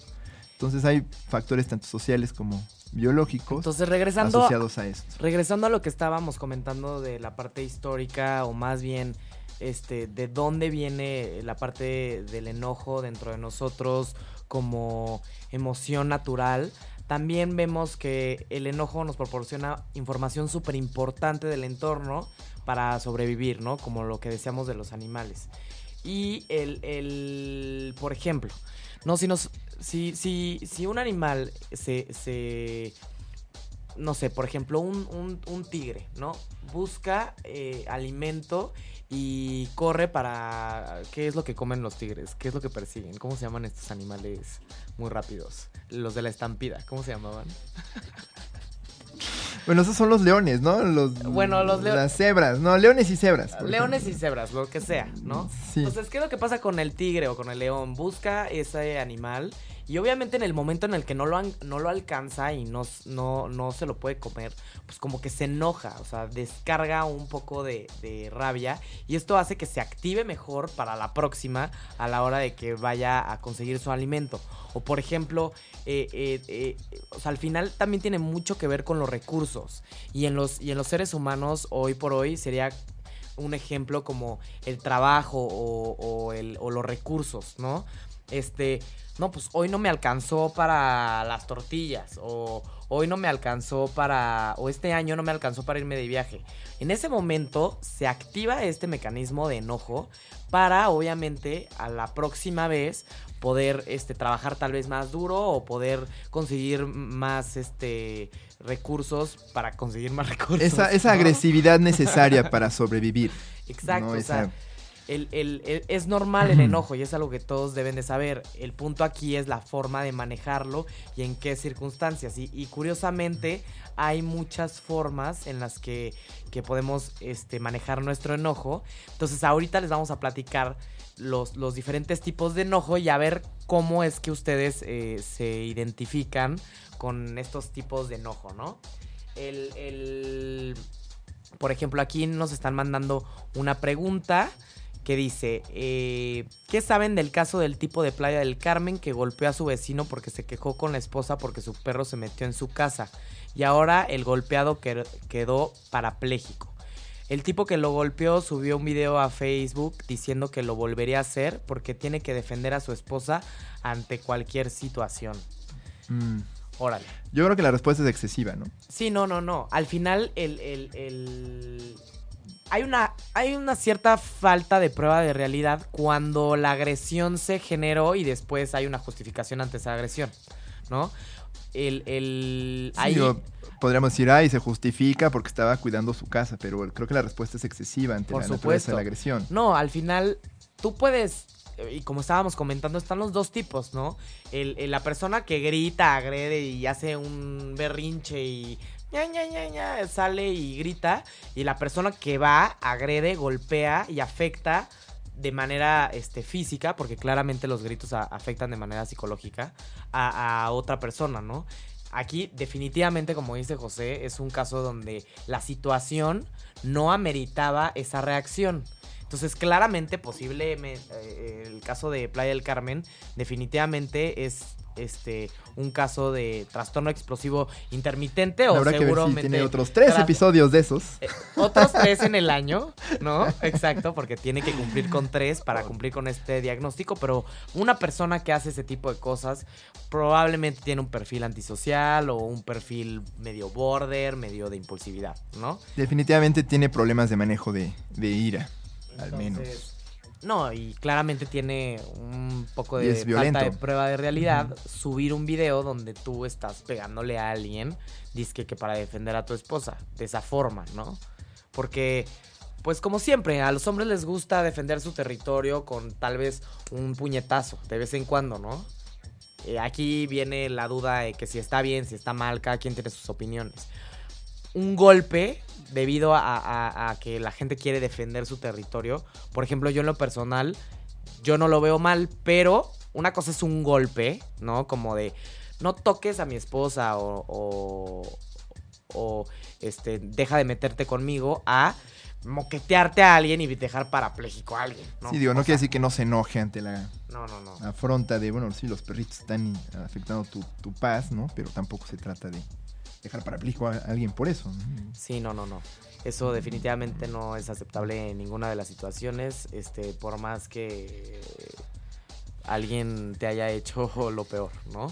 Entonces hay factores tanto sociales como biológicos Entonces, regresando, asociados a esto. Regresando a lo que estábamos comentando de la parte histórica o más bien este, de dónde viene la parte del enojo dentro de nosotros como emoción natural. También vemos que el enojo nos proporciona información súper importante del entorno para sobrevivir, ¿no? Como lo que decíamos de los animales. Y el, el por ejemplo, no, si, nos, si, si, si un animal se, se no sé, por ejemplo, un, un, tigre, ¿no? Busca eh, alimento y corre para... ¿Qué es lo que comen los tigres? ¿Qué es lo que persiguen? ¿Cómo se llaman estos animales muy rápidos? Los de la estampida, ¿cómo se llamaban? Bueno, esos son los leones, ¿no? Los, bueno, los leones. Las cebras, no, leones y cebras. Leones y cebras, lo que sea, ¿no? Sí. Entonces, ¿qué es lo que pasa con el tigre o con el león? Busca ese animal y obviamente en el momento en el que no lo, no lo alcanza y no, no, no, se lo puede comer, pues como que se enoja, o sea, descarga un poco de, rabia y esto hace que se active mejor para la próxima a la hora de que vaya a conseguir su alimento. O por ejemplo, eh, eh, eh, o sea, al final también tiene mucho que ver con los recursos y en los, y en los seres humanos hoy por hoy sería un ejemplo como el trabajo o, o, el, o los recursos, ¿no? Este, no, pues hoy no me alcanzó para las tortillas o hoy no me alcanzó para, o este año no me alcanzó para irme de viaje. En ese momento se activa este mecanismo de enojo para obviamente a la próxima vez poder este, trabajar tal vez más duro o poder conseguir más este, recursos para conseguir más recursos. Esa, esa agresividad necesaria para sobrevivir. Exacto. o sea, el- el- el- es normal el enojo y es algo que todos deben de saber. El punto aquí es la forma de manejarlo y en qué circunstancias. Y, y curiosamente hay muchas formas en las que, que podemos este, manejar nuestro enojo. Entonces ahorita les vamos a platicar los, los diferentes tipos de enojo y a ver cómo es que ustedes eh, se identifican con estos tipos de enojo, ¿no? El, el- por ejemplo, aquí nos están mandando una pregunta que dice, eh, ¿qué saben del caso del tipo de Playa del Carmen que golpeó a su vecino porque se quejó con la esposa porque su perro se metió en su casa? Y ahora el golpeado quedó parapléjico. El tipo que lo golpeó subió un video a Facebook diciendo que lo volvería a hacer porque tiene que defender a su esposa ante cualquier situación. Mm. Órale. Yo creo que la respuesta es excesiva, ¿no? Sí, no, no, no. Al final, el, el- el- Hay una, hay una cierta falta de prueba de realidad cuando la agresión se generó y después hay una justificación ante esa agresión, ¿no? El, el... Sí, ahí- podríamos decir, ay, se justifica porque estaba cuidando su casa, pero creo que la respuesta es excesiva ante Por la naturaleza supuesto. de la agresión. No, al final tú puedes, eh, y como estábamos comentando, están los dos tipos, ¿no? El, el- la persona que grita, agrede y hace un berrinche y ña, ña, ña, ña, sale y grita, y la persona que va, agrede, golpea y afecta de manera este, física, porque claramente los gritos afectan de manera psicológica a, otra persona, ¿no? Aquí definitivamente, como dice José, es un caso donde la situación no ameritaba esa reacción. Entonces, claramente, posible eh, el caso de Playa del Carmen, definitivamente es este un caso de trastorno explosivo intermitente o Habrá que ver si seguramente tiene otros tres tras- episodios de esos. eh, otros tres en el año, ¿no? Exacto, porque tiene que cumplir con tres para cumplir con este diagnóstico, pero una persona que hace ese tipo de cosas probablemente tiene un perfil antisocial o un perfil medio border, medio de impulsividad, ¿no? Definitivamente tiene problemas de manejo de, de ira, al menos. No, y claramente tiene un poco de falta de prueba de realidad subir un video donde tú estás pegándole a alguien, dizque que para defender a tu esposa, de esa forma, ¿no? Porque, pues como siempre, a los hombres les gusta defender su territorio con tal vez un puñetazo, de vez en cuando, ¿no? Eh, aquí viene la duda de que si está bien, si está mal, cada quien tiene sus opiniones. Un golpe debido a, a- a que la gente quiere defender su territorio. Por ejemplo, yo en lo personal, yo no lo veo mal, pero una cosa es un golpe, ¿no? Como de, no toques a mi esposa o, o, o, este, deja de meterte conmigo a moquetearte a alguien y dejar parapléjico a alguien, ¿no? Sí, digo, O no sea, quiere decir que no se enoje ante la No, no, no. afronta de, bueno, sí, los perritos están afectando tu, tu paz, ¿no? Pero tampoco se trata de dejar parapléjico a alguien por eso. Sí, no, no, no. Eso definitivamente no es aceptable en ninguna de las situaciones, este, por más que alguien te haya hecho lo peor, ¿no?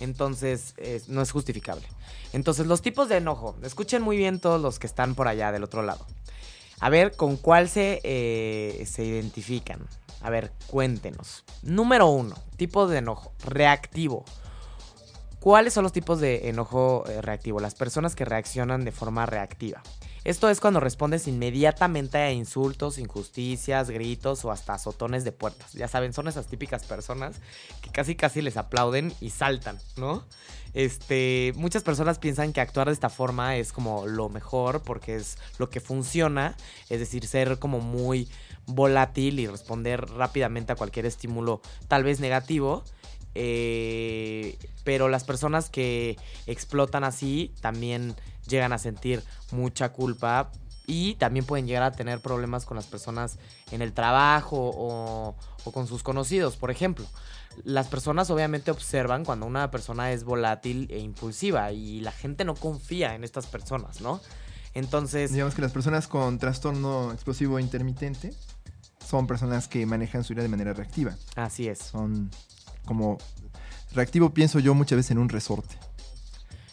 Entonces, es- no es justificable. Entonces, los tipos de enojo, escuchen muy bien todos los que están por allá del otro lado. A ver, ¿con cuál se, eh, se identifican? A ver, cuéntenos. Número uno, tipo de enojo, reactivo. ¿Cuáles son los tipos de enojo eh, reactivo? Las personas que reaccionan de forma reactiva. Esto es cuando respondes inmediatamente a insultos, injusticias, gritos o hasta azotones de puertas. Ya saben, son esas típicas personas que casi casi les aplauden y saltan, ¿no? Este, muchas personas piensan que actuar de esta forma es como lo mejor porque es lo que funciona, es decir, ser como muy volátil y responder rápidamente a cualquier estímulo tal vez negativo. Eh, pero las personas que explotan así también llegan a sentir mucha culpa y también pueden llegar a tener problemas con las personas en el trabajo o, o con sus conocidos, por ejemplo. Las personas obviamente observan cuando una persona es volátil e impulsiva y la gente no confía en estas personas, ¿no? Entonces, Digamos que las personas con trastorno explosivo intermitente son personas que manejan su ira de manera reactiva. así es. Son como... Reactivo pienso yo muchas veces en un resorte.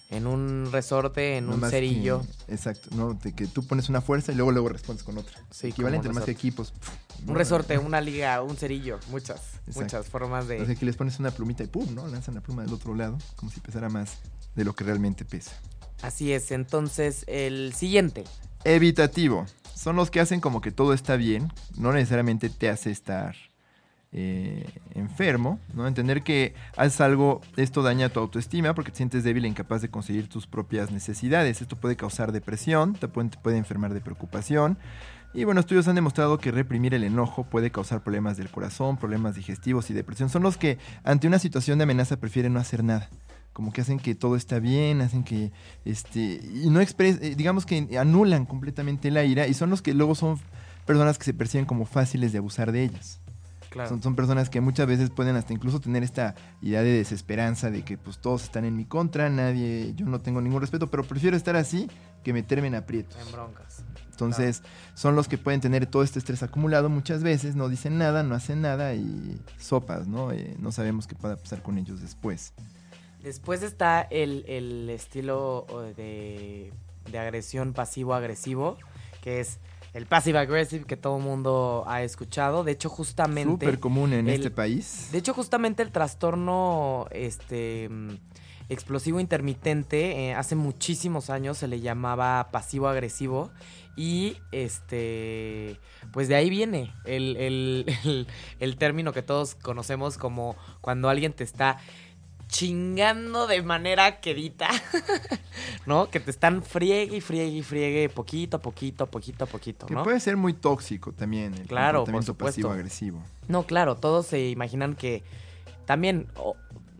En un resorte, en No un cerillo. que- exacto, ¿no? De que tú pones una fuerza y luego luego respondes con otra. Sí, Equivalente, más que equipos. Un resorte, una liga, un cerillo, muchas, Exacto. muchas formas de... O sea, que les pones una plumita y pum, ¿no? Lanzan la pluma del otro lado, como si pesara más de lo que realmente pesa. Así es, entonces el siguiente. Evitativo. son los que hacen como que todo está bien, no necesariamente te hace estar eh, enfermo, ¿no? Entender que haces algo, esto daña tu autoestima porque te sientes débil e incapaz de conseguir tus propias necesidades. Esto puede causar depresión, te puede, te puede enfermar de preocupación. Y bueno, estudios han demostrado que reprimir el enojo puede causar problemas del corazón, problemas digestivos y depresión. Son los que ante una situación de amenaza prefieren no hacer nada como que hacen que todo está bien, hacen que, este, y no expres eh, digamos que anulan completamente la ira y son los que luego son personas que se perciben como fáciles de abusar de ellas. Son, son, personas que muchas veces pueden hasta incluso tener esta idea de desesperanza, de que pues todos están en mi contra, nadie, yo no tengo ningún respeto, pero prefiero estar así que meterme en aprietos. En broncas. Entonces, son los que pueden tener todo este estrés acumulado muchas veces, no dicen nada, no hacen nada y sopas, ¿no? Eh, no sabemos qué pueda pasar con ellos después. Después está el, estilo de, de agresión pasivo-agresivo, que es el passive aggressive que todo el mundo ha escuchado. De hecho, justamente. Súper común en este país. De hecho, justamente el trastorno este, explosivo intermitente eh, hace muchísimos años se le llamaba pasivo agresivo. Y este. Pues de ahí viene el, el, el término que todos conocemos como cuando alguien te está chingando de manera quedita, ¿no? Que te están friegue y friegue y friegue poquito a poquito, poquito a poquito, ¿no? Que puede ser muy tóxico también el claro, comportamiento pasivo-agresivo. No, claro, todos se imaginan que también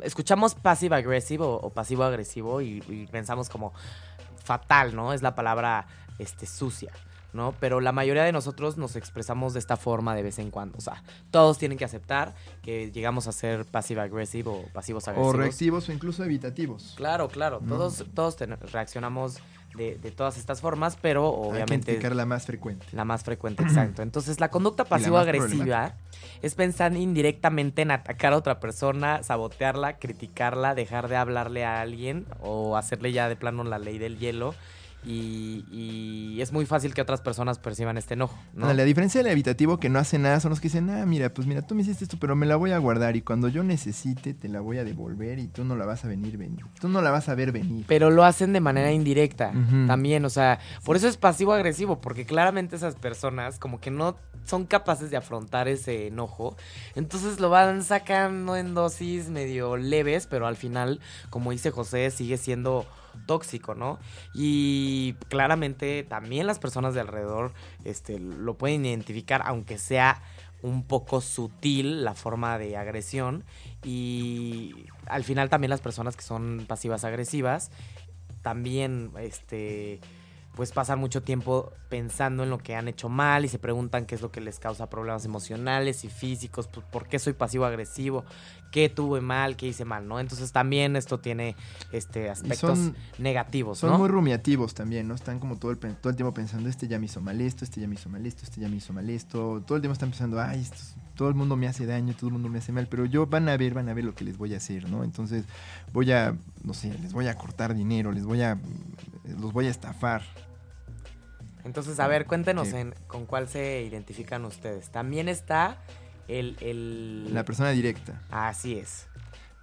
escuchamos pasivo-agresivo o pasivo-agresivo y, y pensamos como fatal, ¿no? Es la palabra este, sucia. ¿No? Pero la mayoría de nosotros nos expresamos de esta forma de vez en cuando. O sea, todos tienen que aceptar que llegamos a ser passive aggressive o pasivos agresivos. O reactivos o incluso evitativos. Claro, claro. Todos, todos reaccionamos de, todas estas formas, pero obviamente... Hay que la más frecuente. La más frecuente, exacto. Entonces, la conducta pasivo-agresiva es pensar indirectamente en atacar a otra persona, sabotearla, criticarla, dejar de hablarle a alguien o hacerle ya de plano la ley del hielo y, es muy fácil que otras personas perciban este enojo. ¿no? la diferencia del evitativo que no hace nada son los que dicen, ah, mira, pues mira, tú me hiciste esto, pero me la voy a guardar y cuando yo necesite te la voy a devolver y tú no la vas a venir venir. Tú no la vas a ver venir. Pero lo hacen de manera indirecta también, o sea, por eso es pasivo-agresivo, porque claramente esas personas como que no son capaces de afrontar ese enojo, entonces lo van sacando en dosis medio leves, pero al final, como dice José, sigue siendo tóxico, ¿no? Y claramente también las personas de alrededor este, lo pueden identificar, aunque sea un poco sutil la forma de agresión. Y al final también las personas que son pasivas agresivas también este pues pasan mucho tiempo pensando en lo que han hecho mal y se preguntan qué es lo que les causa problemas emocionales y físicos, pues, por qué soy pasivo agresivo, qué tuve mal, qué hice mal, ¿no? Entonces también esto tiene este aspectos negativos, son muy rumiativos también, ¿no? Están como todo el, todo el tiempo pensando, este ya me hizo mal esto, este ya me hizo mal esto, este ya me hizo mal esto, todo el tiempo están pensando, ay, todo el mundo me hace daño, todo el mundo me hace mal, pero yo van a ver, van a ver lo que les voy a hacer, ¿no? Entonces voy a, no sé, les voy a cortar dinero, les voy a, los voy a estafar, entonces, a ver, cuéntenos con cuál se identifican ustedes. También está el, el... La persona directa. Así es.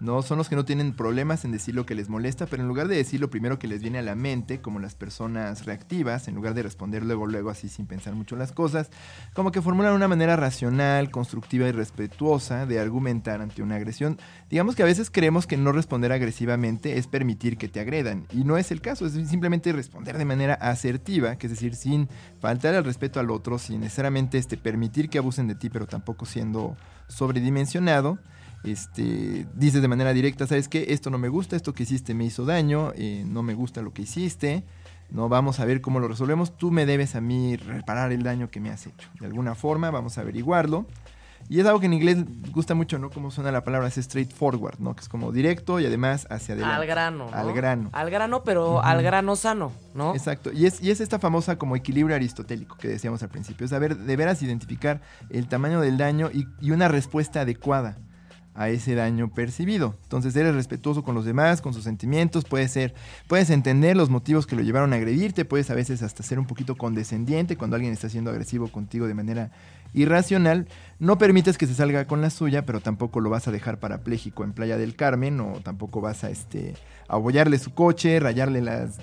¿No? Son los que no tienen problemas en decir lo que les molesta, pero en lugar de decir lo primero que les viene a la mente, como las personas reactivas, en lugar de responder luego, luego así sin pensar mucho las cosas, como que formulan una manera racional, constructiva y respetuosa de argumentar ante una agresión. Digamos que a veces creemos que no responder agresivamente es permitir que te agredan, y no es el caso, es simplemente responder de manera asertiva, que es decir, sin faltar al respeto al otro, sin necesariamente este, permitir que abusen de ti, pero tampoco siendo sobredimensionado este, dices de manera directa, ¿sabes qué? Esto no me gusta, esto que hiciste me hizo daño, eh, no me gusta lo que hiciste, no vamos a ver cómo lo resolvemos, tú me debes a mí reparar el daño que me has hecho. De alguna forma vamos a averiguarlo. Y es algo que en inglés gusta mucho, ¿no? Como suena la palabra, es straightforward, ¿no? Que es como directo y además hacia adelante. Al grano, Al grano. Al grano, pero al grano sano, ¿no? Exacto. Y es, y es esta famosa como equilibrio aristotélico que decíamos al principio. Es saber de veras identificar el tamaño del daño y, y una respuesta adecuada a ese daño percibido. Entonces eres respetuoso con los demás, con sus sentimientos, puedes ser, puedes entender los motivos que lo llevaron a agredirte, puedes a veces hasta ser un poquito condescendiente cuando alguien está siendo agresivo contigo de manera irracional. No permites que se salga con la suya, pero tampoco lo vas a dejar parapléjico en Playa del Carmen o tampoco vas a este abollarle su coche, rayarle las,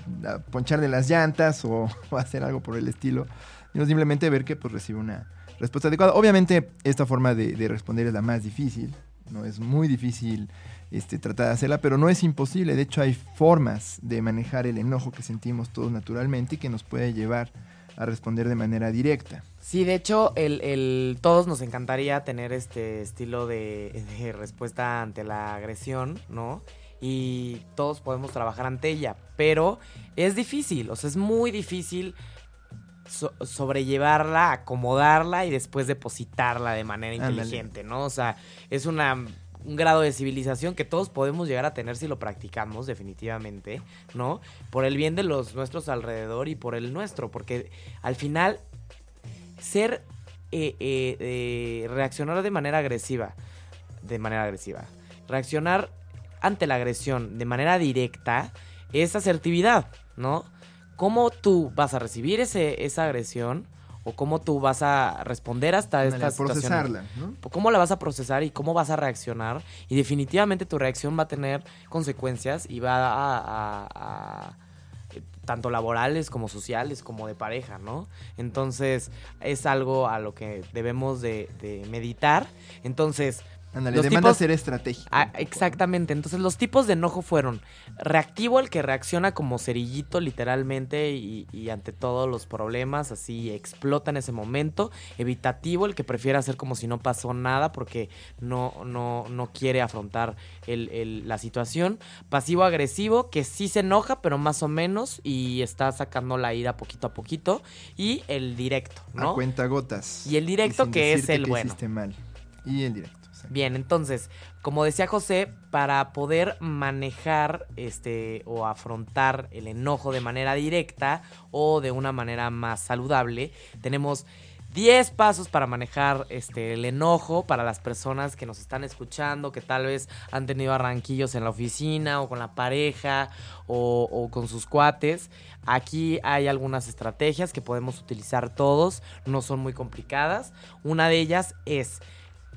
poncharle las llantas o, hacer algo por el estilo sino simplemente ver que pues recibe una respuesta adecuada. Obviamente esta forma de responder es la más difícil, no es muy difícil este, tratar de hacerla, pero no es imposible. De hecho hay formas de manejar el enojo que sentimos todos naturalmente y que nos puede llevar a responder de manera directa. Sí, de hecho, el, el, todos nos encantaría tener este estilo de, de respuesta ante la agresión, ¿no? y todos podemos trabajar ante ella, pero es difícil, o sea, es muy difícil so sobrellevarla, acomodarla y después depositarla de manera inteligente. ¿no? O sea, es una un grado de civilización que todos podemos llegar a tener si lo practicamos definitivamente, ¿no? Por el bien de los nuestros alrededor y por el nuestro, porque al final ser eh, eh, eh, reaccionar de manera agresiva, de manera agresiva, reaccionar ante la agresión de manera directa es asertividad, ¿no? ¿Cómo tú vas a recibir ese, esa agresión? o cómo tú vas a responder hasta esta situación. procesarla, ¿no? ¿Cómo la vas a procesar y cómo vas a reaccionar? Y definitivamente tu reacción va a tener consecuencias y va a, a, a tanto laborales como sociales como de pareja, ¿no? Entonces es algo a lo que debemos de, de meditar. Entonces Ándale, demanda tipos, ser estratégico. Ah, exactamente. Entonces, los tipos de enojo fueron reactivo, el que reacciona como cerillito, literalmente, y, y, ante todos los problemas, así explota en ese momento. Evitativo, el que prefiere hacer como si no pasó nada porque no, no, no quiere afrontar el, el, la situación. Pasivo-agresivo, que sí se enoja, pero más o menos, y está sacando la ira poquito a poquito. Y el directo, ¿no? A cuenta gotas. Y el directo, que es el que bueno. Mal. Y el directo. Bien, entonces, como decía José, para poder manejar este o afrontar el enojo de manera directa o de una manera más saludable, tenemos 10 pasos para manejar este el enojo para las personas que nos están escuchando, que tal vez han tenido arranquillos en la oficina o con la pareja o, o con sus cuates. Aquí hay algunas estrategias que podemos utilizar todos, no son muy complicadas. Una de ellas es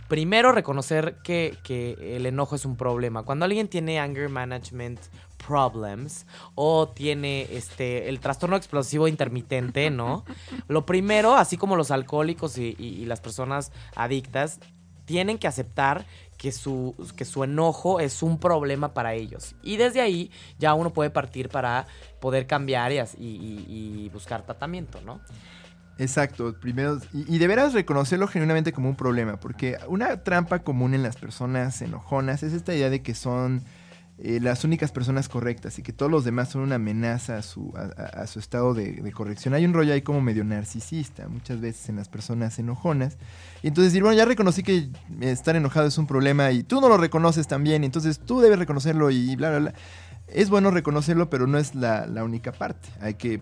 primero reconocer que, que, el enojo es un problema. Cuando alguien tiene anger management problems o tiene este el trastorno explosivo intermitente, ¿no? Lo primero, así como los alcohólicos y, y, y las personas adictas, tienen que aceptar que su, que su enojo es un problema para ellos. Y desde ahí ya uno puede partir para poder cambiar y, y, y buscar tratamiento, ¿no? Exacto, primero, y, y, de reconocerlo genuinamente como un problema, porque una trampa común en las personas enojonas es esta idea de que son eh, las únicas personas correctas y que todos los demás son una amenaza a su, a, su estado de, de, corrección. Hay un rollo ahí como medio narcisista muchas veces en las personas enojonas. Y entonces decir, bueno, ya reconocí que estar enojado es un problema y tú no lo reconoces también, entonces tú debes reconocerlo y bla, bla, bla. Es bueno reconocerlo, pero no es la, la única parte. Hay que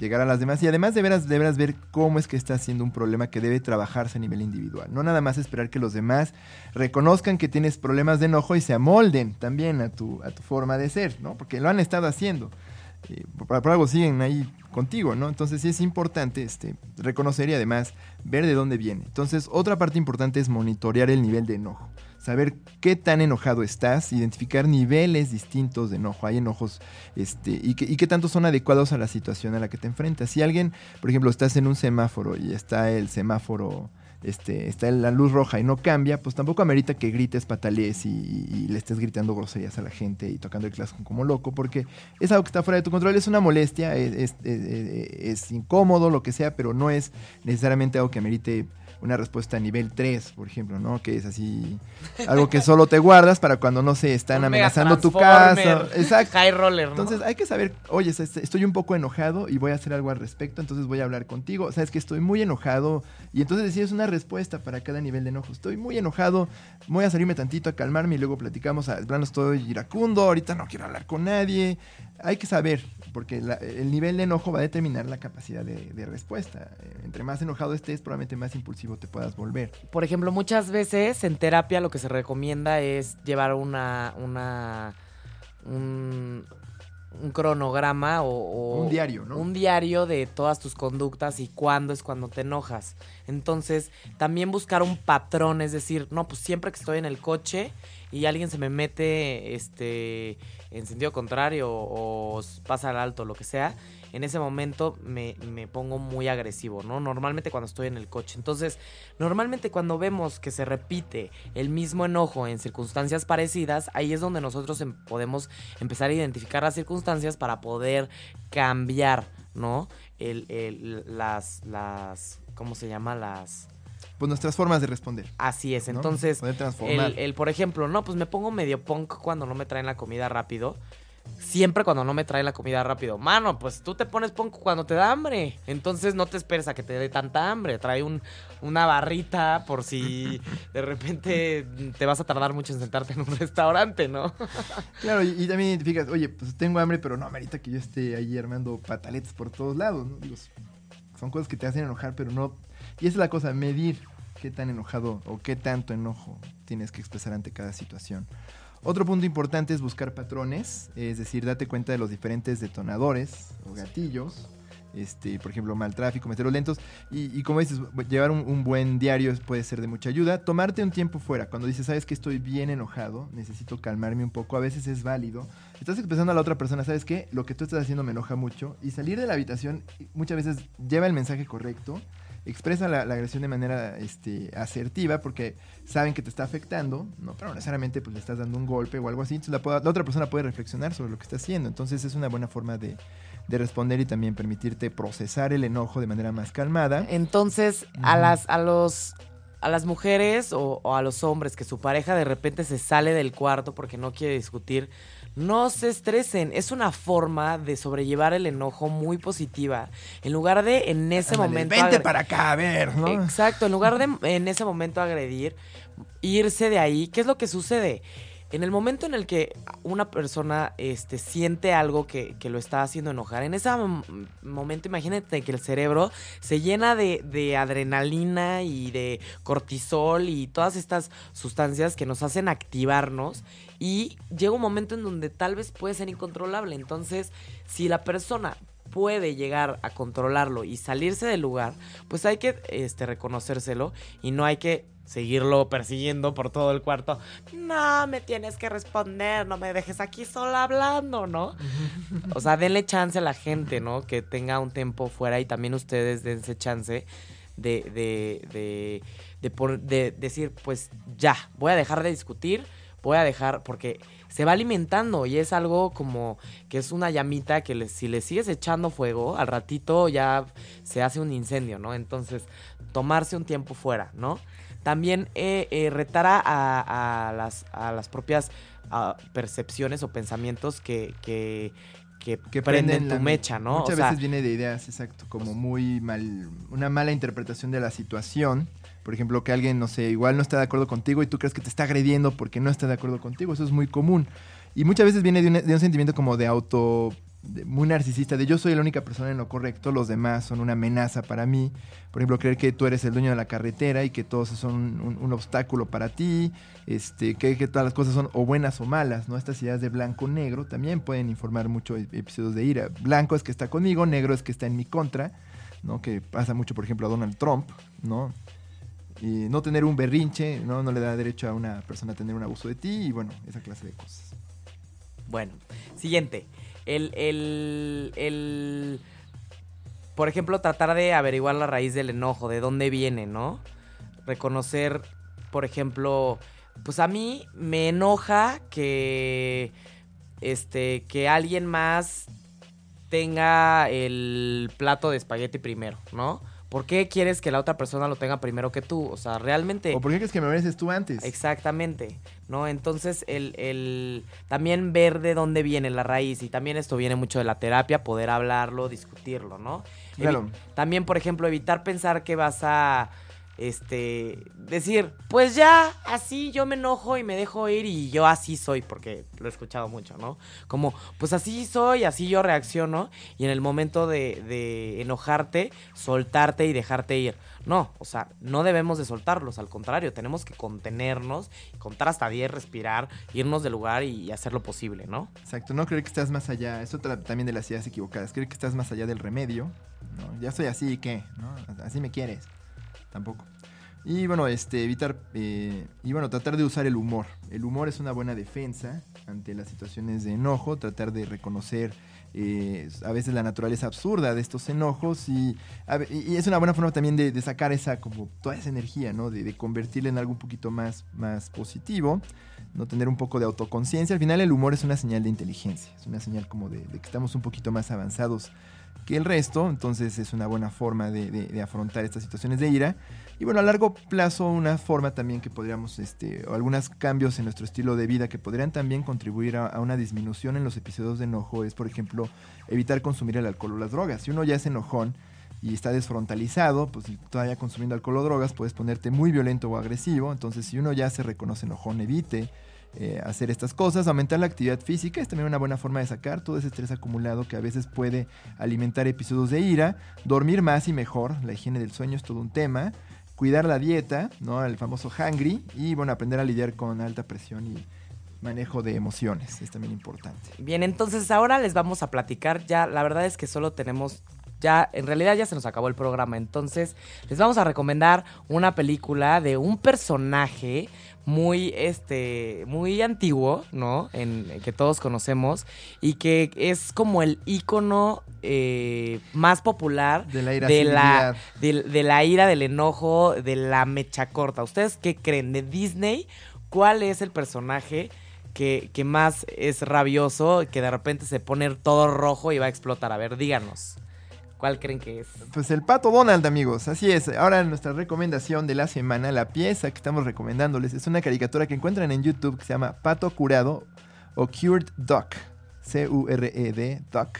llegar a las demás y además de veras, de veras ver cómo es que está siendo un problema que debe trabajarse a nivel individual. No nada más esperar que los demás reconozcan que tienes problemas de enojo y se amolden también a tu, a tu forma de ser, ¿no? Porque lo han estado haciendo. Eh, por, por, algo siguen ahí contigo, ¿no? Entonces sí es importante este, reconocer y además ver de dónde viene. Entonces otra parte importante es monitorear el nivel de enojo saber qué tan enojado estás, identificar niveles distintos de enojo. Hay enojos este, y, que, y qué tanto son adecuados a la situación a la que te enfrentas. Si alguien, por ejemplo, estás en un semáforo y está el semáforo este, está la luz roja y no cambia, pues tampoco amerita que grites, patalees y, le estés gritando groserías a la gente y tocando el claxon como loco, porque es algo que está fuera de tu control, es una molestia, es, es, es, es incómodo, lo que sea, pero no es necesariamente algo que amerite una respuesta a nivel 3, por ejemplo, ¿no? Que es así, algo que solo te guardas para cuando, no sé, están amenazando tu casa. Exacto. High roller, ¿no? Entonces hay que saber, oye, estoy un poco enojado y voy a hacer algo al respecto, entonces voy a hablar contigo. Sabes que estoy muy enojado y entonces decides una respuesta para cada nivel de enojo. Estoy muy enojado, voy a salirme tantito a calmarme y luego platicamos, a plano estoy iracundo, ahorita no quiero hablar con nadie. Hay que saber, porque la, el nivel de enojo va a determinar la capacidad de, de respuesta. Entre más enojado estés, probablemente más impulsivo te puedas volver. Por ejemplo, muchas veces en terapia lo que se recomienda es llevar una, una un, un cronograma o, o, un diario, ¿no? Un diario de todas tus conductas y cuándo es cuando te enojas. Entonces, también buscar un patrón, es decir, no, pues siempre que estoy en el coche y alguien se me mete este en sentido contrario o, pasa al alto, lo que sea, en ese momento me, me pongo muy agresivo, ¿no? Normalmente cuando estoy en el coche. Entonces, normalmente cuando vemos que se repite el mismo enojo en circunstancias parecidas, ahí es donde nosotros em- podemos empezar a identificar las circunstancias para poder cambiar, ¿no? El, el- las, las, ¿cómo se llama? Las... Pues nuestras formas de responder. Así es, ¿no? entonces... El, por ejemplo, no, pues me pongo medio punk cuando no me traen la comida rápido. Siempre cuando no me traen la comida rápido. Mano, pues tú te pones punk cuando te da hambre. Entonces no te esperes a que te dé tanta hambre. Trae un, una barrita por si de repente te vas a tardar mucho en sentarte en un restaurante, ¿no? Claro, y, y también identificas, oye, pues tengo hambre, pero no amerita que yo esté ahí armando pataletas por todos lados, ¿no? Son cosas que te hacen enojar, pero no... Y esa es la cosa, medir qué tan enojado o qué tanto enojo tienes que expresar ante cada situación. Otro punto importante es buscar patrones, es decir, date cuenta de los diferentes detonadores o gatillos. Este, por ejemplo, mal tráfico, meteros lentos. Y, como dices, llevar un, un buen diario puede ser de mucha ayuda. Tomarte un tiempo fuera. Cuando dices, sabes que estoy bien enojado, necesito calmarme un poco, a veces es válido. Estás expresando a la otra persona, sabes que lo que tú estás haciendo me enoja mucho. Y salir de la habitación muchas veces lleva el mensaje correcto. Expresa la, la agresión de manera este, asertiva porque saben que te está afectando, ¿no? pero no necesariamente pues, le estás dando un golpe o algo así. Entonces la, otra persona puede reflexionar sobre lo que está haciendo. Entonces es una buena forma de, de responder y también permitirte procesar el enojo de manera más calmada. Entonces, a las, a los. A las mujeres o, o a los hombres que su pareja de repente se sale del cuarto porque no quiere discutir, no se estresen. Es una forma de sobrellevar el enojo muy positiva. En lugar de en ese Ándale, momento. Vente para acá, a ver, ¿no? Exacto, en lugar de en ese momento agredir, irse de ahí, ¿qué es lo que sucede? En el momento en el que una persona este, siente algo que, que lo está haciendo enojar, en ese mom- momento imagínate que el cerebro se llena de, de adrenalina y de cortisol y todas estas sustancias que nos hacen activarnos y llega un momento en donde tal vez puede ser incontrolable. Entonces, si la persona puede llegar a controlarlo y salirse del lugar, pues hay que este, reconocérselo y no hay que seguirlo persiguiendo por todo el cuarto. No, me tienes que responder, no me dejes aquí sola hablando, ¿no? O sea, denle chance a la gente, ¿no? Que tenga un tiempo fuera y también ustedes dense chance de, de, de, de, por- de decir, pues ya, voy a dejar de discutir, voy a dejar, porque se va alimentando y es algo como que es una llamita que si le sigues echando fuego, al ratito ya se hace un incendio, ¿no? Entonces, tomarse un tiempo fuera, ¿no? También eh, eh, retar a, las, a las propias ah, percepciones o pensamientos que, que, que, que prenden la tu me- mecha, ¿no? Muchas O sea, veces viene de ideas, exacto, como muy mal, una mala interpretación de la situación. Por ejemplo, que alguien, no sé, igual no está de acuerdo contigo y tú crees que te está agrediendo porque no está de acuerdo contigo. Eso es muy común. Y muchas veces viene de un, de un sentimiento como de auto, muy narcisista, de yo soy la única persona en lo correcto, los demás son una amenaza para mí. Por ejemplo, creer que tú eres el dueño de la carretera y que todos son un, obstáculo para ti, este, que, que todas las cosas son o buenas o malas, ¿no? Estas ideas de blanco-negro también pueden informar mucho e- episodios de ira. Blanco es que está conmigo, negro es que está en mi contra, ¿no? Que pasa mucho, por ejemplo, a Donald Trump, ¿no? Y no tener un berrinche, ¿no? No le da derecho a una persona a tener un abuso de ti y bueno, esa clase de cosas. Bueno, siguiente. El, el, el, por ejemplo, tratar de averiguar la raíz del enojo, de dónde viene, ¿no? Reconocer, por ejemplo, pues a mí me enoja que, este, que alguien más tenga el plato de espagueti primero, ¿no? ¿Por qué quieres que la otra persona lo tenga primero que tú? O sea, realmente... ¿O por qué crees que me mereces tú antes? Exactamente, ¿no? Entonces, el, el también ver de dónde viene la raíz, y también esto viene mucho de la terapia, poder hablarlo, discutirlo, ¿no? Evi- Claro. también, por ejemplo, evitar pensar que vas a, este, decir, pues ya, así yo me enojo y me dejo ir y yo así soy, porque lo he escuchado mucho, ¿no? Como, pues así soy, así yo reacciono, y en el momento de, enojarte, soltarte y dejarte ir. No, o sea, no debemos de soltarlos, al contrario, tenemos que contenernos, contar hasta 10, respirar, irnos del lugar y hacer lo posible, ¿no? Exacto, no creer que estás más allá, es otra también de las ideas equivocadas, creer que estás más allá del remedio, ¿no? Ya soy así, ¿qué? ¿No? Así me quieres, tampoco. Y bueno, este, evitar, eh, y bueno, tratar de usar el humor. El humor es una buena defensa ante las situaciones de enojo, tratar de reconocer eh, a veces la naturaleza absurda de estos enojos y, y es una buena forma también de, sacar esa como toda esa energía, ¿no? De, de, convertirla en algo un poquito más, más positivo, no tener un poco de autoconciencia. Al final el humor es una señal de inteligencia, es una señal como de, de que estamos un poquito más avanzados que el resto, entonces es una buena forma de, afrontar estas situaciones de ira. Y bueno, a largo plazo una forma también que podríamos, este, o algunos cambios en nuestro estilo de vida que podrían también contribuir a, una disminución en los episodios de enojo es, por ejemplo, evitar consumir el alcohol o las drogas. Si uno ya es enojón y está desfrontalizado, pues todavía consumiendo alcohol o drogas puedes ponerte muy violento o agresivo. Entonces si uno ya se reconoce enojón, evite eh, hacer estas cosas. Aumentar la actividad física es también una buena forma de sacar todo ese estrés acumulado que a veces puede alimentar episodios de ira. Dormir más y mejor, la higiene del sueño es todo un tema. Cuidar la dieta, ¿no? El famoso hungry. Y bueno, aprender a lidiar con alta presión y manejo de emociones es también importante. Bien, entonces ahora les vamos a platicar ya, la verdad es que solo tenemos ya, en realidad ya se nos acabó el programa, entonces les vamos a recomendar una película de un personaje muy, este, muy antiguo, ¿no? En, que todos conocemos y que es como el icono eh, más popular de la ira, de la, de, la ira, del enojo, de la mecha corta. ¿Ustedes qué creen? De Disney, ¿cuál es el personaje? Que, que, más es rabioso, que de repente se pone todo rojo y va a explotar. A ver, díganos. ¿Cuál creen que es? Pues el Pato Donald, amigos. Así es. Ahora nuestra recomendación de la semana, la pieza que estamos recomendándoles, es una caricatura que encuentran en YouTube que se llama Pato Curado o Cured Duck. C-U-R-E-D, Duck.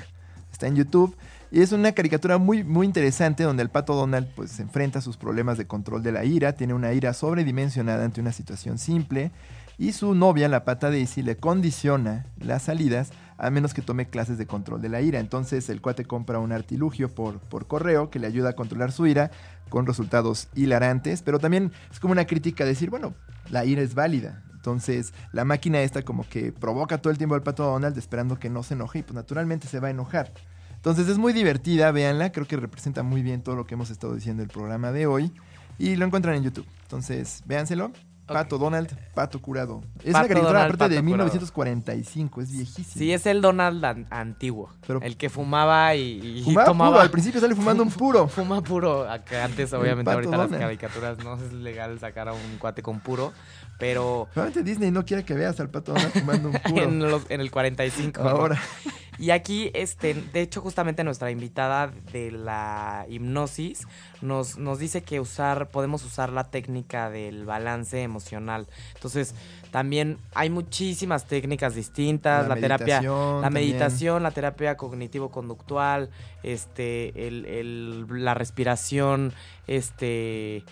Está en YouTube. Y es una caricatura muy, muy interesante donde el pato Donald pues, se enfrenta a sus problemas de control de la ira, tiene una ira sobredimensionada ante una situación simple y su novia, la pata Daisy, le condiciona las salidas a menos que tome clases de control de la ira. Entonces el cuate compra un artilugio por, por correo que le ayuda a controlar su ira con resultados hilarantes, pero también es como una crítica decir, bueno, la ira es válida. Entonces la máquina esta como que provoca todo el tiempo al pato Donald esperando que no se enoje y pues naturalmente se va a enojar. Entonces es muy divertida, véanla, creo que representa muy bien todo lo que hemos estado diciendo en el programa de hoy y lo encuentran en YouTube. Entonces, véanselo. Pato Donald, Pato Curado. Es una caricatura aparte de 1945, es viejísimo. Sí, es el Donald antiguo. el que fumaba y, fumaba tomaba. Puro. Al principio sale fumando un puro. Fuma puro. antes, obviamente, ahorita las caricaturas no es legal sacar a un cuate con puro. Pero. Probablemente Disney no quiere que veas al Pato Donald fumando un puro. en, el 45. Ahora. Y aquí, este, de hecho, justamente nuestra invitada de la hipnosis nos, nos dice que usar, podemos usar la técnica del balance emocional. Entonces, también hay muchísimas técnicas distintas, la, terapia, la meditación, la terapia cognitivo-conductual, este, el, el, la respiración, este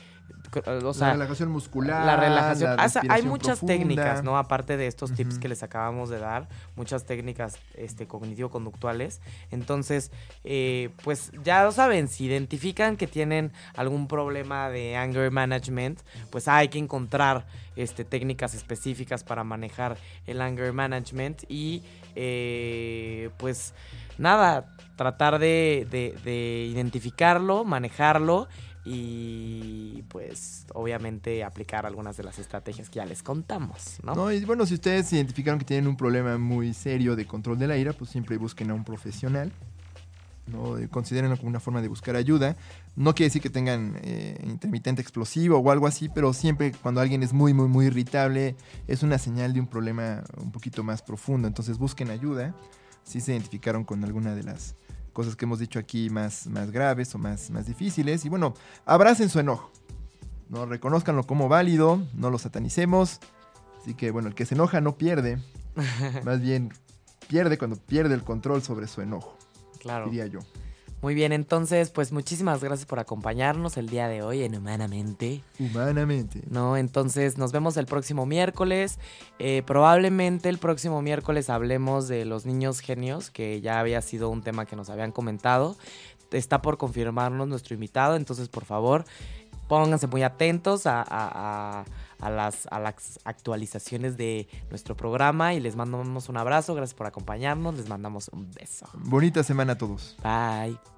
la relajación muscular. La relajación. Ah, hay muchas técnicas, ¿no? Aparte de estos tips que les acabamos de dar, muchas técnicas este, cognitivo-conductuales. Entonces, eh, pues ya lo saben, si identifican que tienen algún problema de anger management, pues hay que encontrar este, técnicas específicas para manejar el anger management y eh, pues nada, tratar de, de identificarlo, manejarlo y pues obviamente aplicar algunas de las estrategias que ya les contamos, ¿no? No, y bueno, si ustedes identificaron que tienen un problema muy serio de control de la ira, pues siempre busquen a un profesional. ¿no? Considérenlo como una forma de buscar ayuda. No quiere decir que tengan eh, intermitente explosivo o algo así, pero siempre cuando alguien es muy, muy, muy irritable, es una señal de un problema un poquito más profundo. Entonces busquen ayuda si se identificaron con alguna de las cosas que hemos dicho aquí más, más graves o más, más difíciles. Y bueno, abracen su enojo. ¿no? Reconozcanlo como válido, no lo satanicemos. Así que bueno, el que se enoja no pierde. más bien pierde cuando pierde el control sobre su enojo. Claro. Diría yo. Muy bien, entonces, pues muchísimas gracias por acompañarnos el día de hoy en Humanamente. Humanamente. No, entonces nos vemos el próximo miércoles. Eh, probablemente el próximo miércoles hablemos de los niños genios, que ya había sido un tema que nos habían comentado. Está por confirmarnos nuestro invitado, entonces por favor pónganse muy atentos a, las, a las actualizaciones de nuestro programa y les mandamos un abrazo. Gracias por acompañarnos. Les mandamos un beso. Bonita semana a todos. Bye.